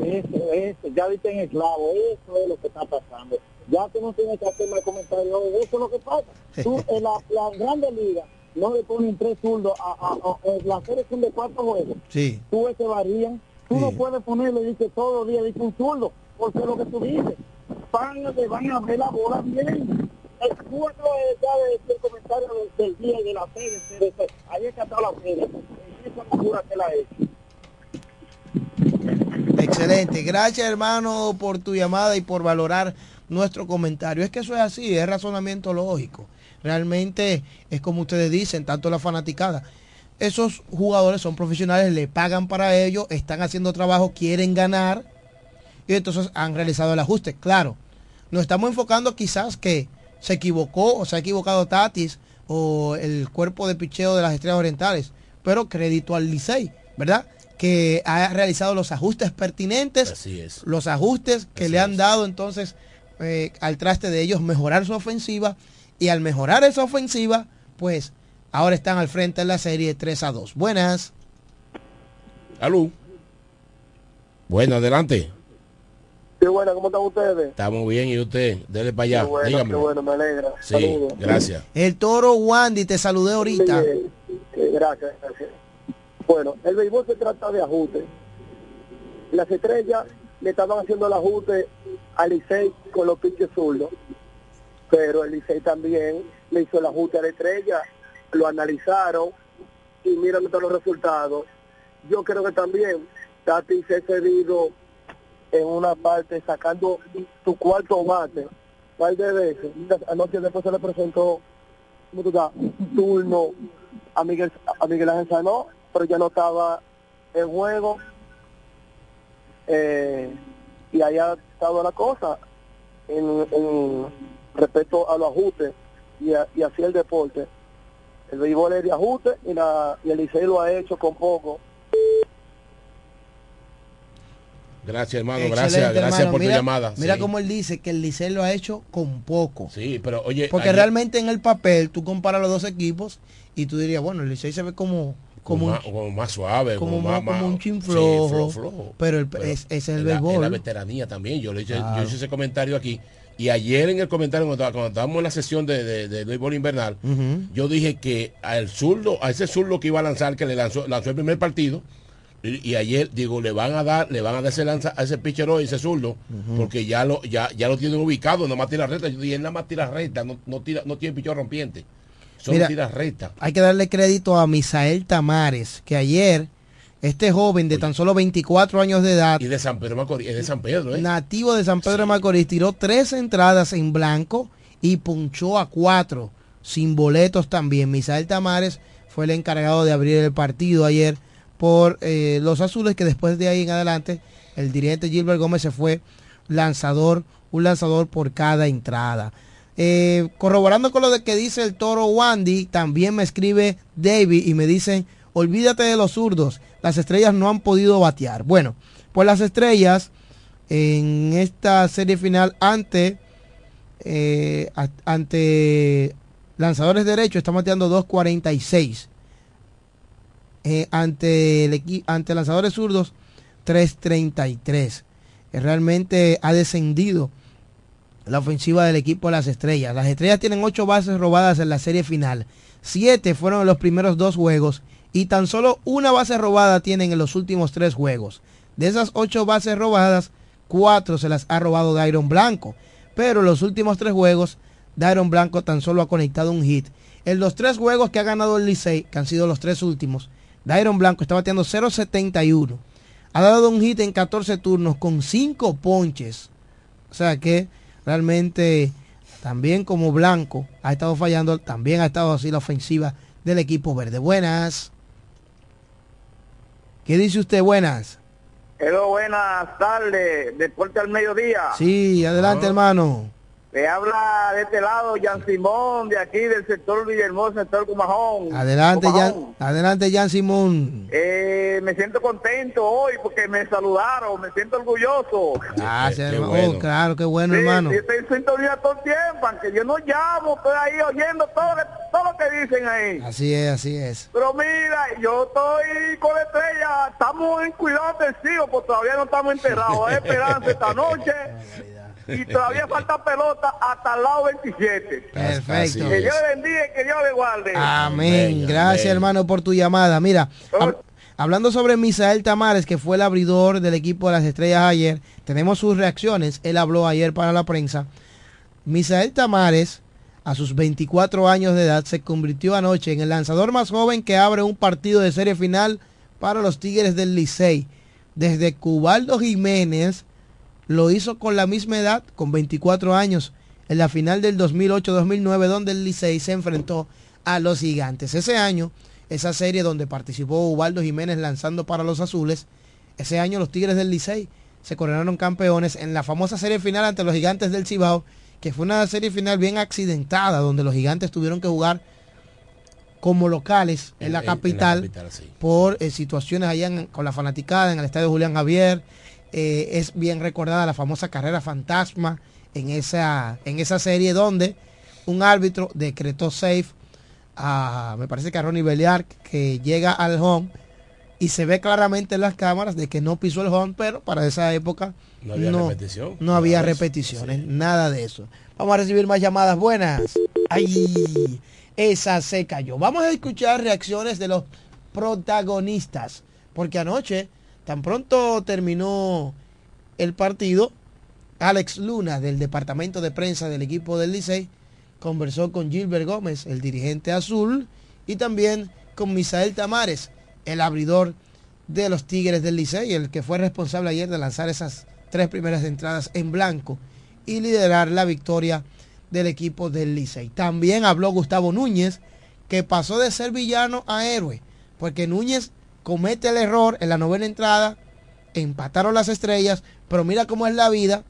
eso, eso, ya viste en el clavo, eso es lo que está pasando. Ya tú no tienes que hacerme el comentario, eso es lo que pasa. Tú, en la, la grande liga, no le ponen tres zurdos, a, a, a- a- las series son de cuatro juegos. Sí. Tú ves que varían, tú no puedes ponerle, dice, todos los días, dice un zurdo, porque es lo que tú dices. Van, le van a ver la bola bien. El cuatro ya de, del comentario del, del día y de la serie, ahí es que está la serie. Excelente. Gracias, hermano, por tu llamada y por valorar nuestro comentario. Es que eso es así, es razonamiento lógico. Realmente es como ustedes dicen, tanto la fanaticada. Esos jugadores son profesionales, le pagan para ello, están haciendo trabajo, quieren ganar y entonces han realizado el ajuste. Claro, nos estamos enfocando quizás que se equivocó o se ha equivocado Tatis o el cuerpo de picheo de las estrellas orientales, pero crédito al Licey, ¿verdad? Que ha realizado los ajustes pertinentes, Así es. los ajustes que le han dado entonces eh, al traste de ellos mejorar su ofensiva y al mejorar esa ofensiva, pues ahora están al frente en la serie 3 a 2. Buenas. Alú. Bueno, adelante. Qué bueno, ¿cómo están ustedes? Estamos bien y usted, dele para allá. Qué bueno, Dígame. qué bueno, me alegra. Sí, Saludos. gracias. El toro Wandy, te saludé ahorita. Sí, gracias, gracias. Bueno, el béisbol se trata de ajuste. Las estrellas le estaban haciendo el ajuste al Licey con los pitches zurdos, pero el Licey también le hizo el ajuste a la estrella, lo analizaron y miran todos los resultados. Yo creo que también Tati se ha cedido en una parte sacando su cuarto bate, par de veces. Anoche después se le presentó turno a Miguel, a Miguel Ángel Sanó, pero ya no estaba en juego. Eh, y ha estado la cosa en, en respecto a los ajustes y, a- y el deporte. El béisbol es de ajuste y, la, y el Licey lo ha hecho con poco. Gracias, hermano. Excelente, gracias, gracias por Mira- tu llamada. Mira sí. cómo él dice que el Licey lo ha hecho con poco. Sí, pero oye. Porque realmente en el papel tú comparas los dos equipos y tú dirías, bueno, el Licey se ve como como como, un, más, como más suave, como más- más, como un chin sí, flojo, flojo. pero el- es- ese es el la, béisbol. la veteranía también. Yo le hice, Claro. yo hice ese comentario aquí. Y ayer en el comentario, cuando, cuando estábamos en la sesión de, de, de béisbol invernal, yo dije que al zurdo, a ese zurdo que iba a lanzar, que le lanzó, lanzó el primer partido, y, y ayer digo, le van a dar, le van a dar ese lanza a ese pitcher hoy, ese zurdo, porque ya lo, ya, ya lo tienen ubicado, nada más tira recta. Yo dije, nada más tira recta, no, no tira, no tiene pichón rompiente. Solo Mira, tira recta. Hay que darle crédito a Misael Tamares, que ayer este joven de tan solo 24 años de edad, Y de San Pedro Macorís, es de San Pedro, ¿eh? nativo de San Pedro de Macorís, tiró tres entradas en blanco y punchó a cuatro, sin boletos también. Misael Tamares fue el encargado de abrir el partido ayer por eh, los azules, que después de ahí en adelante el dirigente Gilbert Gómez se fue lanzador un lanzador por cada entrada. Eh, corroborando con lo de que dice el toro Wandy, también me escribe David y me dicen, olvídate de los zurdos, las estrellas no han podido batear. Bueno, pues las estrellas en esta serie final ante, eh, ante lanzadores derechos están bateando 2.46. Eh, ante, el ante lanzadores zurdos 3.33. realmente ha descendido la ofensiva del equipo de las estrellas. Las estrellas tienen 8 bases robadas en la serie final. 7 fueron en los primeros dos juegos y tan solo una base robada tienen en los últimos tres juegos. De esas 8 bases robadas, 4 se las ha robado Dairon Blanco. Pero en los últimos tres juegos, Dairon Blanco tan solo ha conectado un hit. En los tres juegos que ha ganado el Licey, que han sido los tres últimos, Dairon Blanco está bateando 0.71. Ha dado un hit en 14 turnos con 5 ponches. O sea que realmente también como Blanco ha estado fallando, también ha estado así la ofensiva del equipo verde. Buenas. ¿Qué dice usted? Buenas. Hello, buenas tardes. Deporte al mediodía. Sí, adelante, hermano. Le habla de este lado Jan Simón, de aquí del sector Villahermosa, sector Cumajón. Adelante, Jan, adelante, Jan Simón. Eh, me siento contento hoy porque me saludaron, me siento orgulloso. Gracias, hermano. Oh, claro, qué bueno, hermano. estoy en sintonía todo el tiempo, aunque yo no llamo, estoy ahí oyendo todo, todo lo que dicen ahí. Así es, así es. Pero mira, yo estoy con la estrella, estamos en cuidado intensivo, pues todavía no estamos enterrados. Hay esperanza esta noche y todavía falta pelota hasta el lado 27. Perfecto. Que Dios le bendiga y que Dios le guarde. Amén. Gracias, hermano, por tu llamada. Mira, hablando sobre Misael Tamares, que fue el abridor del equipo de las estrellas ayer, tenemos sus reacciones. Él habló ayer para la prensa. Misael Tamares, a sus 24 años de edad, se convirtió anoche en el lanzador más joven que abre un partido de serie final para los Tigres del Licey. Desde Cubaldo Jiménez lo hizo con la misma edad, con 24 años, en la final del 2008-2009, donde el Licey se enfrentó a los gigantes. Ese año, esa serie donde participó Ubaldo Jiménez lanzando para los azules, ese año los Tigres del Licey se coronaron campeones en la famosa serie final ante los gigantes del Cibao, que fue una serie final bien accidentada, donde los gigantes tuvieron que jugar como locales en, la capital, por eh, situaciones allá con la fanaticada en el estadio Julián Javier, eh, es bien recordada la famosa carrera fantasma en esa, en esa serie donde un árbitro decretó safe a, me parece que a Ronnie Beliar, que llega al home y se ve claramente en las cámaras de que no pisó el home, pero para esa época no había, repetición, no había repeticiones, nada de eso. Vamos a recibir más llamadas buenas. Ay, esa se cayó. Vamos a escuchar reacciones de los protagonistas, porque anoche Tan pronto terminó el partido, Alex Luna del departamento de prensa del equipo del Licey conversó con Gilbert Gómez, el dirigente azul, y también con Misael Tamares, el abridor de los Tigres del Licey, el que fue responsable ayer de lanzar esas tres primeras entradas en blanco y liderar la victoria del equipo del Licey. También habló Gustavo Núñez, que pasó de ser villano a héroe, porque Núñez comete el error en la novena entrada, empataron las estrellas, pero mira cómo es la vida,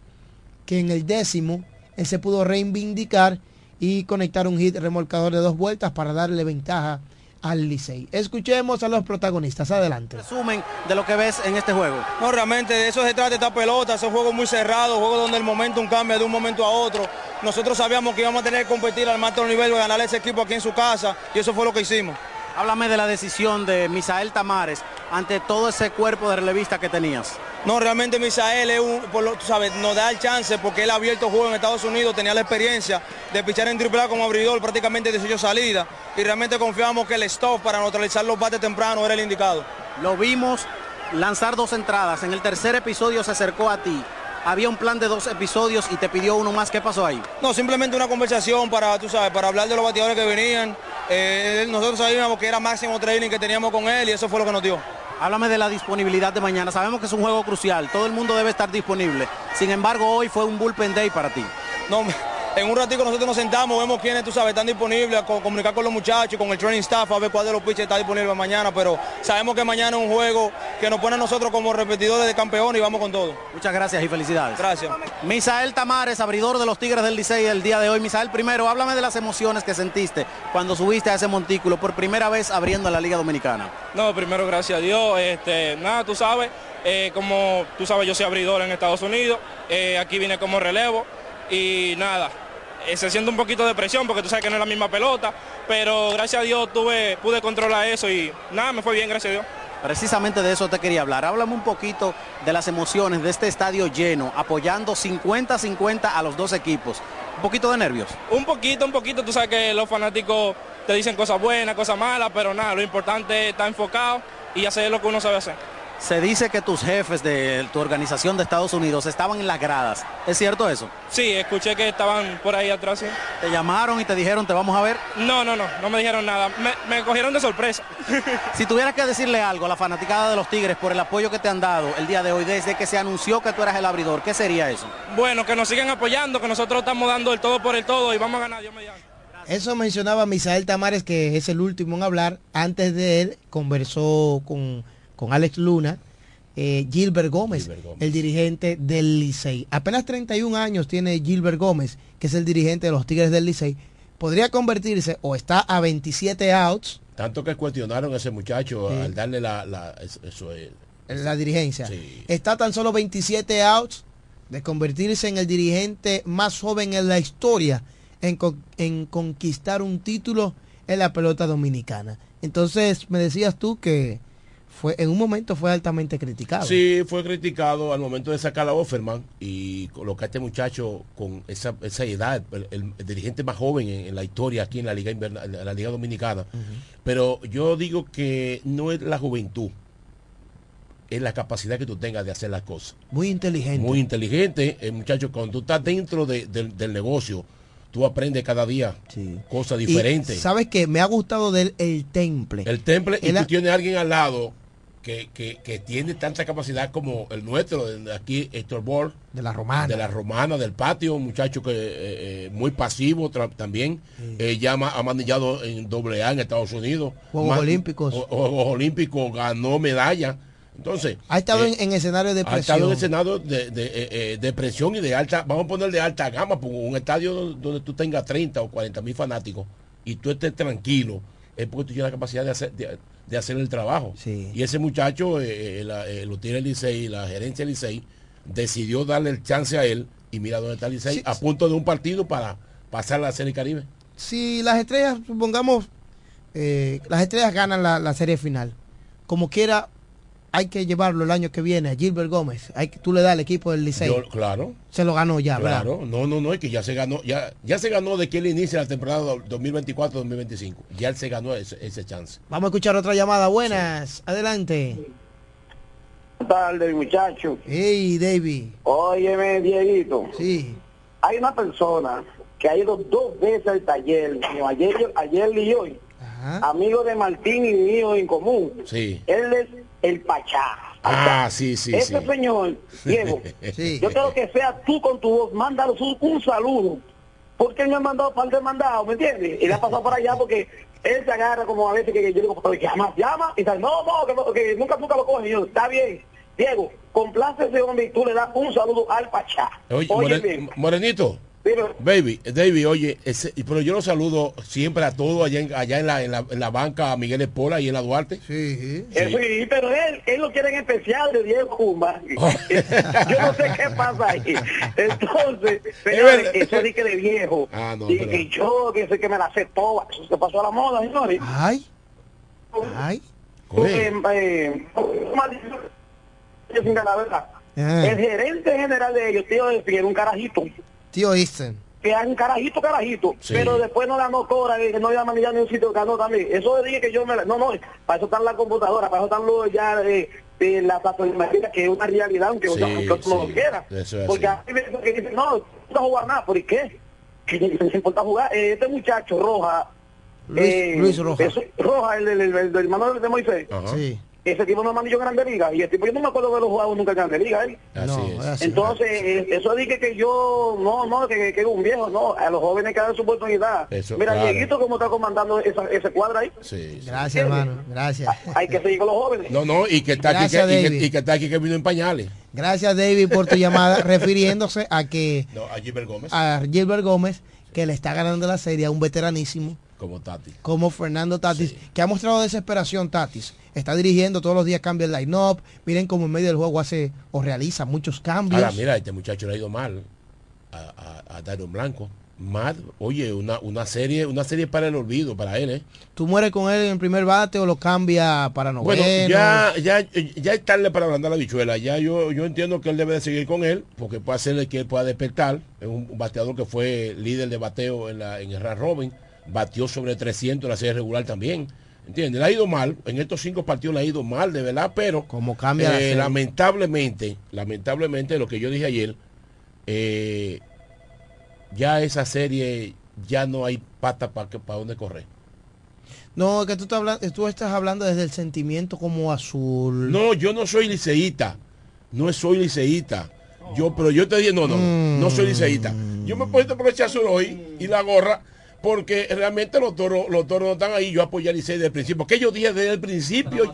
que en el décimo él se pudo reivindicar y conectar un hit remolcador de dos vueltas para darle ventaja al Licey. Escuchemos a los protagonistas. Adelante. Resumen de lo que ves en este juego. No, realmente de eso se trata esta pelota. Es un juego muy cerrado, juego donde el momento cambia de un momento a otro. Nosotros sabíamos que íbamos a tener que competir al alto nivel y ganar ese equipo aquí en su casa y eso fue lo que hicimos. Háblame de la decisión de Misael Tamares ante todo ese cuerpo de relevista que tenías. No, realmente Misael es un, por lo, tú sabes, nos da el chance porque él ha abierto juego en Estados Unidos, tenía la experiencia de pichar en triple como abridor prácticamente 18 salidas y realmente confiamos que el stop para neutralizar los bates temprano era el indicado. Lo vimos lanzar dos entradas, en el tercer episodio se acercó a ti había un plan de dos episodios y te pidió uno más. ¿Qué pasó ahí? No, simplemente una conversación para, tú sabes, para hablar de los bateadores que venían. Eh, nosotros sabíamos que era máximo training que teníamos con él y eso fue lo que nos dio. Háblame de la disponibilidad de mañana. Sabemos que es un juego crucial, todo el mundo debe estar disponible. Sin embargo, hoy fue un bullpen day para ti. No, en un ratito nosotros nos sentamos, vemos quiénes, tú sabes, están disponibles, a comunicar con los muchachos, con el training staff, a ver cuál de los pitchers está disponible mañana, pero sabemos que mañana es un juego que nos pone a nosotros como repetidores de campeón y vamos con todo. Muchas gracias y felicidades. Gracias. Misael Tamares, abridor de los Tigres del Licey el día de hoy. Misael, primero, háblame de las emociones que sentiste cuando subiste a ese montículo por primera vez abriendo la Liga Dominicana. No, primero gracias a Dios. Este, nada, tú sabes, eh, como tú sabes, yo soy abridor en Estados Unidos. eh, aquí vine como relevo y nada. eh, se siente un poquito de presión porque tú sabes que no es la misma pelota, pero gracias a Dios tuve, pude controlar eso y nada, me fue bien, gracias a Dios. Precisamente de eso te quería hablar. Háblame un poquito de las emociones de este estadio lleno, apoyando 50-50 a los dos equipos. Un poquito de nervios. Un poquito, un poquito, tú sabes que los fanáticos te dicen cosas buenas, cosas malas, pero nada, lo importante es estar enfocado y hacer lo que uno sabe hacer. Se dice que tus jefes de tu organización de Estados Unidos estaban en las gradas. ¿Es cierto eso? Sí, escuché que estaban por ahí atrás. sí. ¿Te llamaron y te dijeron te vamos a ver? No, no, no, no me dijeron nada. Me, me cogieron de sorpresa. Si tuvieras que decirle algo a la fanaticada de los Tigres por el apoyo que te han dado el día de hoy desde que se anunció que tú eras el abridor, ¿qué sería eso? Bueno, que nos sigan apoyando, que nosotros estamos dando el todo por el todo y vamos a ganar, Dios mediante. Eso mencionaba Misael Tamares, que es el último en hablar. Antes de él conversó con, con Alex Luna, eh, Gilbert, Gómez, el dirigente del Licey. Apenas 31 años tiene Gilbert Gómez, que es el dirigente de los Tigres del Licey. Podría convertirse o está a 27 outs Tanto que cuestionaron a ese muchacho Sí. al darle la... la- es- eso la dirigencia. Está tan solo 27 outs de convertirse en el dirigente más joven en la historia en, con- en conquistar un título en la pelota dominicana. Entonces me decías tú que fue en un momento fue altamente criticado. Sí, fue criticado al momento de sacar a Offerman y colocar a este muchacho con esa, esa edad, el, el- el dirigente más joven en, en la historia aquí en la Liga Inverna- en la Liga Dominicana. Pero yo digo que no es la juventud, es la capacidad que tú tengas de hacer las cosas. Muy inteligente. Muy inteligente, el muchacho, cuando tú estás dentro de- del- del negocio, tú aprendes cada día cosas Y, diferentes. ¿Sabes qué? Me ha gustado de él el temple. El temple, y Él tú tienes a alguien al lado que, que- que tiene tanta capacidad como el nuestro, de aquí Héctor Ball. De la romana. De la romana, del patio, un muchacho que eh, eh, muy pasivo también. Eh, ya ma- ha manillado en doble A en Estados Unidos. Juegos Olímpicos. o- Juegos Olímpicos, ganó medalla. Entonces, Ha estado eh, en, en escenario de ha estado en presión. escenario de, de, de presión y de alta, vamos a poner de alta gama, un estadio donde, donde tú tengas 30 o 40 mil fanáticos y tú estés tranquilo, es porque tú tienes la capacidad de hacer, de, de hacer el trabajo. Y ese muchacho, eh, eh, la, eh, lo tiene el Licey, la gerencia del Licey, decidió darle el chance a él y mira dónde está el Licey, a punto de un partido para pasar la Serie Caribe. si las estrellas, supongamos, eh, las estrellas ganan la, la serie final, como quiera, hay que llevarlo el año que viene a Gilbert Gómez. Hay que, tú le das al equipo del Licey. Yo- claro. Se lo ganó ya, ¿verdad? Claro, no, no, no, es que ya se ganó, ya, ya se ganó de que él inicie la temporada 2024-2025. Ya él se ganó ese, ese chance. Vamos a escuchar otra llamada. Buenas, adelante. Buenas tardes, muchacho. Hey, David. Óyeme, Dieguito. Sí. Hay una persona que ha ido dos veces al taller, ayer, ayer y hoy, amigo de Martín y mío en común. Sí. Él es el Pachá. Ah, sí, sí, Ese sí. señor, Diego, Sí. yo quiero que sea tú con tu voz, mándalos un, un saludo. Porque él me ha mandado par de mandados, ¿me entiendes? Y le ha pasado por allá porque él se agarra como a veces que yo digo, pero llama, llama, y dice, no, no, que, no, que nunca, nunca lo coge. Y yo, está bien. Diego, complace ese hombre y tú le das un saludo al Pachá. Oye, Oye, More-. Morenito. Baby, David, oye, ese- pero yo lo saludo siempre a todos allá, en, allá en, la, en, la, en la banca, a Miguel Espola y en la Duarte. Sí, Eh, sí, pero él, él lo quiere en especial de Diego Cumba. Oh. Yo no sé qué pasa ahí. Entonces, señores, eso di que de viejo. Ah, no, y pero- que yo, que sé que me la sé toda. Eso se pasó a la moda, señores. Ay. Ay. Eh, eh. Ah. El gerente general de ellos, tío, era un carajito. Tío Easton. que un carajito, carajito, Sí. pero después no ganó cobra, que no iba a mandar ni un sitio, ganó también. Eso dije que yo me la... No, no, para eso están las computadoras, para eso están los ya de, de la plataforma, que es una realidad, aunque Sí, sí. lo quiera. Es Porque así. a mí me dicen que dicen, no, no jugar nada, ¿por qué? Que les importa jugar. Eh, este muchacho, Roja, Luis- eh, Luis Roja. Roja, el, el, el, el, del hermano de Moisés. Sí. Ese tipo no mandó en Grande Liga. Y el tipo, yo no me acuerdo de los jugadores nunca en Grande Liga. Así es. Entonces, eh, eso dije que yo, no, no, que, que es un viejo, no, a los jóvenes que dan su oportunidad. Eso, Mira, claro. Dieguito, cómo está comandando esa, ese cuadro ahí. Sí, sí. Gracias, hermano. Gracias. Hay que seguir con los jóvenes. No, no, y que está aquí que, y que, David. y que está aquí que vino en pañales. Gracias, David, por tu llamada, refiriéndose a que No, a Gilbert Gómez. a Gilbert Gómez, que le está ganando la serie a un veteranísimo Como Tati. como Fernando Tatis, que ha mostrado desesperación Tatis. Está dirigiendo todos los días, cambia el line-up. Miren cómo en medio del juego hace o realiza muchos cambios. Ahora, mira, este muchacho le ha ido mal a, a, a Blanco. Mal, oye, una, una serie, una serie para el olvido, para él, ¿eh? Tú mueres con él en el primer bate o lo cambia para noveno. Bueno, ya, ya, ya es tarde para mandar la bichuela. Ya yo, yo entiendo que él debe de seguir con él, porque puede hacerle que él pueda despertar. Es un bateador que fue líder de bateo en, la, en el Run Robin. Batió sobre 300 en la serie regular también. ¿Entiendes? Le ha ido mal. En estos cinco partidos le ha ido mal, de verdad, pero Como cambia eh, lamentablemente, lamentablemente, lo que yo dije ayer, eh, ya esa serie ya no hay pata para para dónde correr. No, que tú, estás hablando, tú estás hablando desde el sentimiento como azul. No, yo no soy liceíta. No soy liceíta. Yo, pero yo te dije, no, no, no soy liceíta. Yo me he puesto por el azul hoy y la gorra porque realmente los toros, los toros no están ahí. Yo apoyé a Licey desde el principio. Que yo dije desde el principio.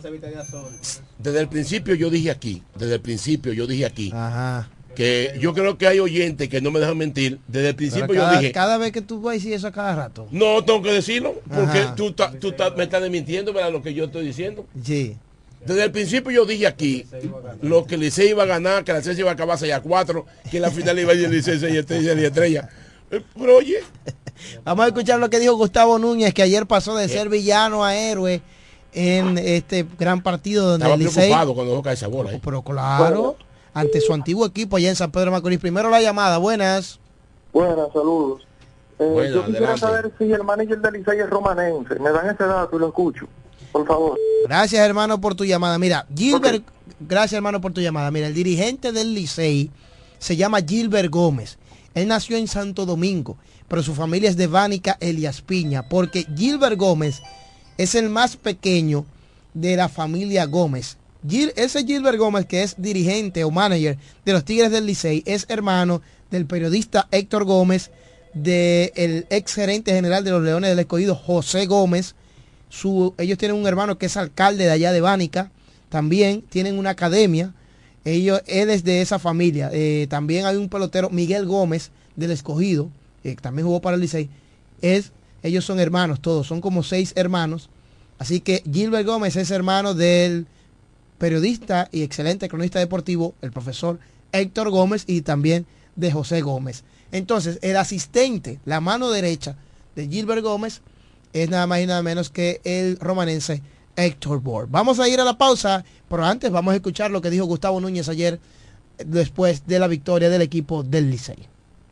Desde el principio yo dije aquí. Desde el principio yo dije aquí. Ajá. Que yo creo que hay oyentes que no me dejan mentir. Desde el principio cada, yo dije. cada vez que tú vas a decir eso a cada rato. No, tengo que decirlo. Porque Ajá. tú, ta- tú ta- me estás desmintiendo ¿verdad? lo que yo estoy diciendo. Sí. Desde el principio yo dije aquí lo que Licey iba a ganar, que la serie iba a acabar 6 a 4, que la final iba a ir el Licey 6 estrella y estrella. Eh, Pero oye, Vamos a escuchar lo que dijo Gustavo Núñez, que ayer pasó de ser villano a héroe en este gran partido donde estaba el Licey... preocupado cuando dejó caer esa bola. ¿eh? Pero claro, ante su antiguo equipo allá en San Pedro de Macorís. Primero la llamada, buenas. Buenas, saludos. Eh, yo quisiera adelante. saber si el manager del Licey es romanense. Me dan ese dato y lo escucho. Por favor. Gracias hermano por tu llamada. Mira, Gilbert, gracias hermano por tu llamada. Mira, el dirigente del Licey se llama Gilbert Gómez. Él nació en Santo Domingo, pero su familia es de Vánica Elias Piña, porque Gilbert Gómez es el más pequeño de la familia Gómez. Gil- ese Gilbert Gómez, que es dirigente o manager de los Tigres del Licey, es hermano del periodista Héctor Gómez, del ex gerente general de los Leones del Escogido, José Gómez. Su, ellos tienen un hermano que es alcalde de allá de Bánica. También tienen una academia. Ellos, él es de esa familia. Eh, también hay un pelotero, Miguel Gómez, del Escogido, que también jugó para el Licey. Es, ellos son hermanos todos, son como seis hermanos. Así que Gilbert Gómez es hermano del periodista y excelente cronista deportivo, el profesor Héctor Gómez y también de José Gómez. Entonces, el asistente, la mano derecha de Gilbert Gómez, es nada más y nada menos que el romanense Héctor Bohr. Vamos a ir a la pausa, pero antes vamos a escuchar lo que dijo Gustavo Núñez ayer, eh, después de la victoria del equipo del Licey.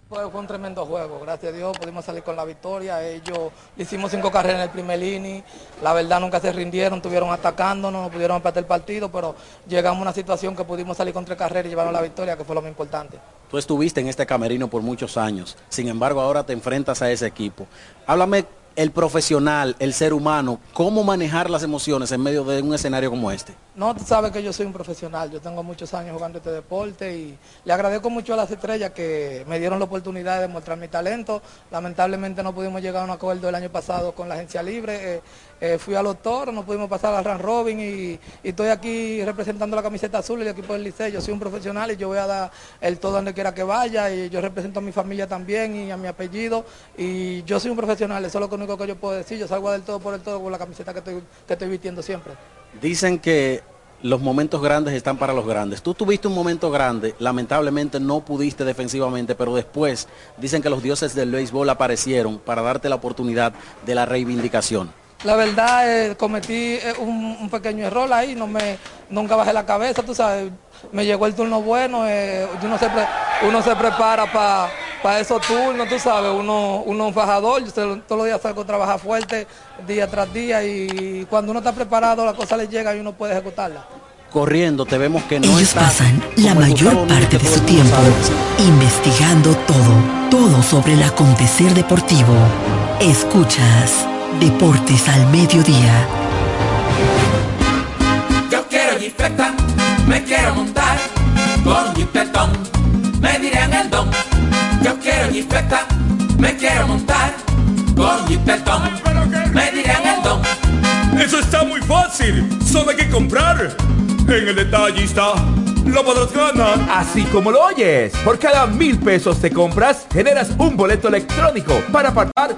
Fue, un tremendo juego, gracias a Dios pudimos salir con la victoria. Ellos le hicimos cinco carreras en el primer inning, la verdad nunca se rindieron, estuvieron atacándonos, no pudieron empatar el partido, pero llegamos a una situación que pudimos salir con tres carreras y llevarnos la victoria, que fue lo más importante. Tú estuviste en este camerino por muchos años, sin embargo ahora te enfrentas a ese equipo. Háblame el profesional, el ser humano, cómo manejar las emociones en medio de un escenario como este. No, tú sabes que yo soy un profesional, yo tengo muchos años jugando este deporte y le agradezco mucho a las estrellas que me dieron la oportunidad de mostrar mi talento. Lamentablemente no pudimos llegar a un acuerdo el año pasado con la agencia libre. eh, eh, fui a los toros, no pudimos pasar al Run Robin y, estoy aquí representando la camiseta azul y el equipo del Licey. Yo soy un profesional y yo voy a dar el todo donde quiera que vaya y yo represento a mi familia también y a mi apellido y yo soy un profesional, eso es lo único que yo puedo decir. Yo salgo del todo por el todo con la camiseta que estoy, que estoy vistiendo siempre. Dicen que los momentos grandes están para los grandes. Tú tuviste un momento grande, lamentablemente no pudiste defensivamente, pero después dicen que los dioses del béisbol aparecieron para darte la oportunidad de la reivindicación. La verdad, eh, cometí eh, un, un pequeño error ahí, no me, nunca bajé la cabeza, tú sabes, me llegó el turno bueno, eh, uno, se pre- uno se prepara para esos turnos, tú sabes, uno, uno es un fajador, yo todos los días salgo a trabajar fuerte, día tras día, y cuando uno está preparado, la cosa le llega y uno puede ejecutarla. Corriendo, te vemos que no Ellos pasan la mayor parte de su tiempo investigando todo, todo sobre el acontecer deportivo. Escuchas Deportes al Mediodía. Yo me quiero montar con jipetón. Me dirán el don, yo quiero jipeta, me quiero montar con jipetón. Me dirán el don. Eso está muy fácil, solo hay que comprar. En el detallista lo podrás ganar. Así como lo oyes, por cada mil pesos te compras, generas un boleto electrónico para apartar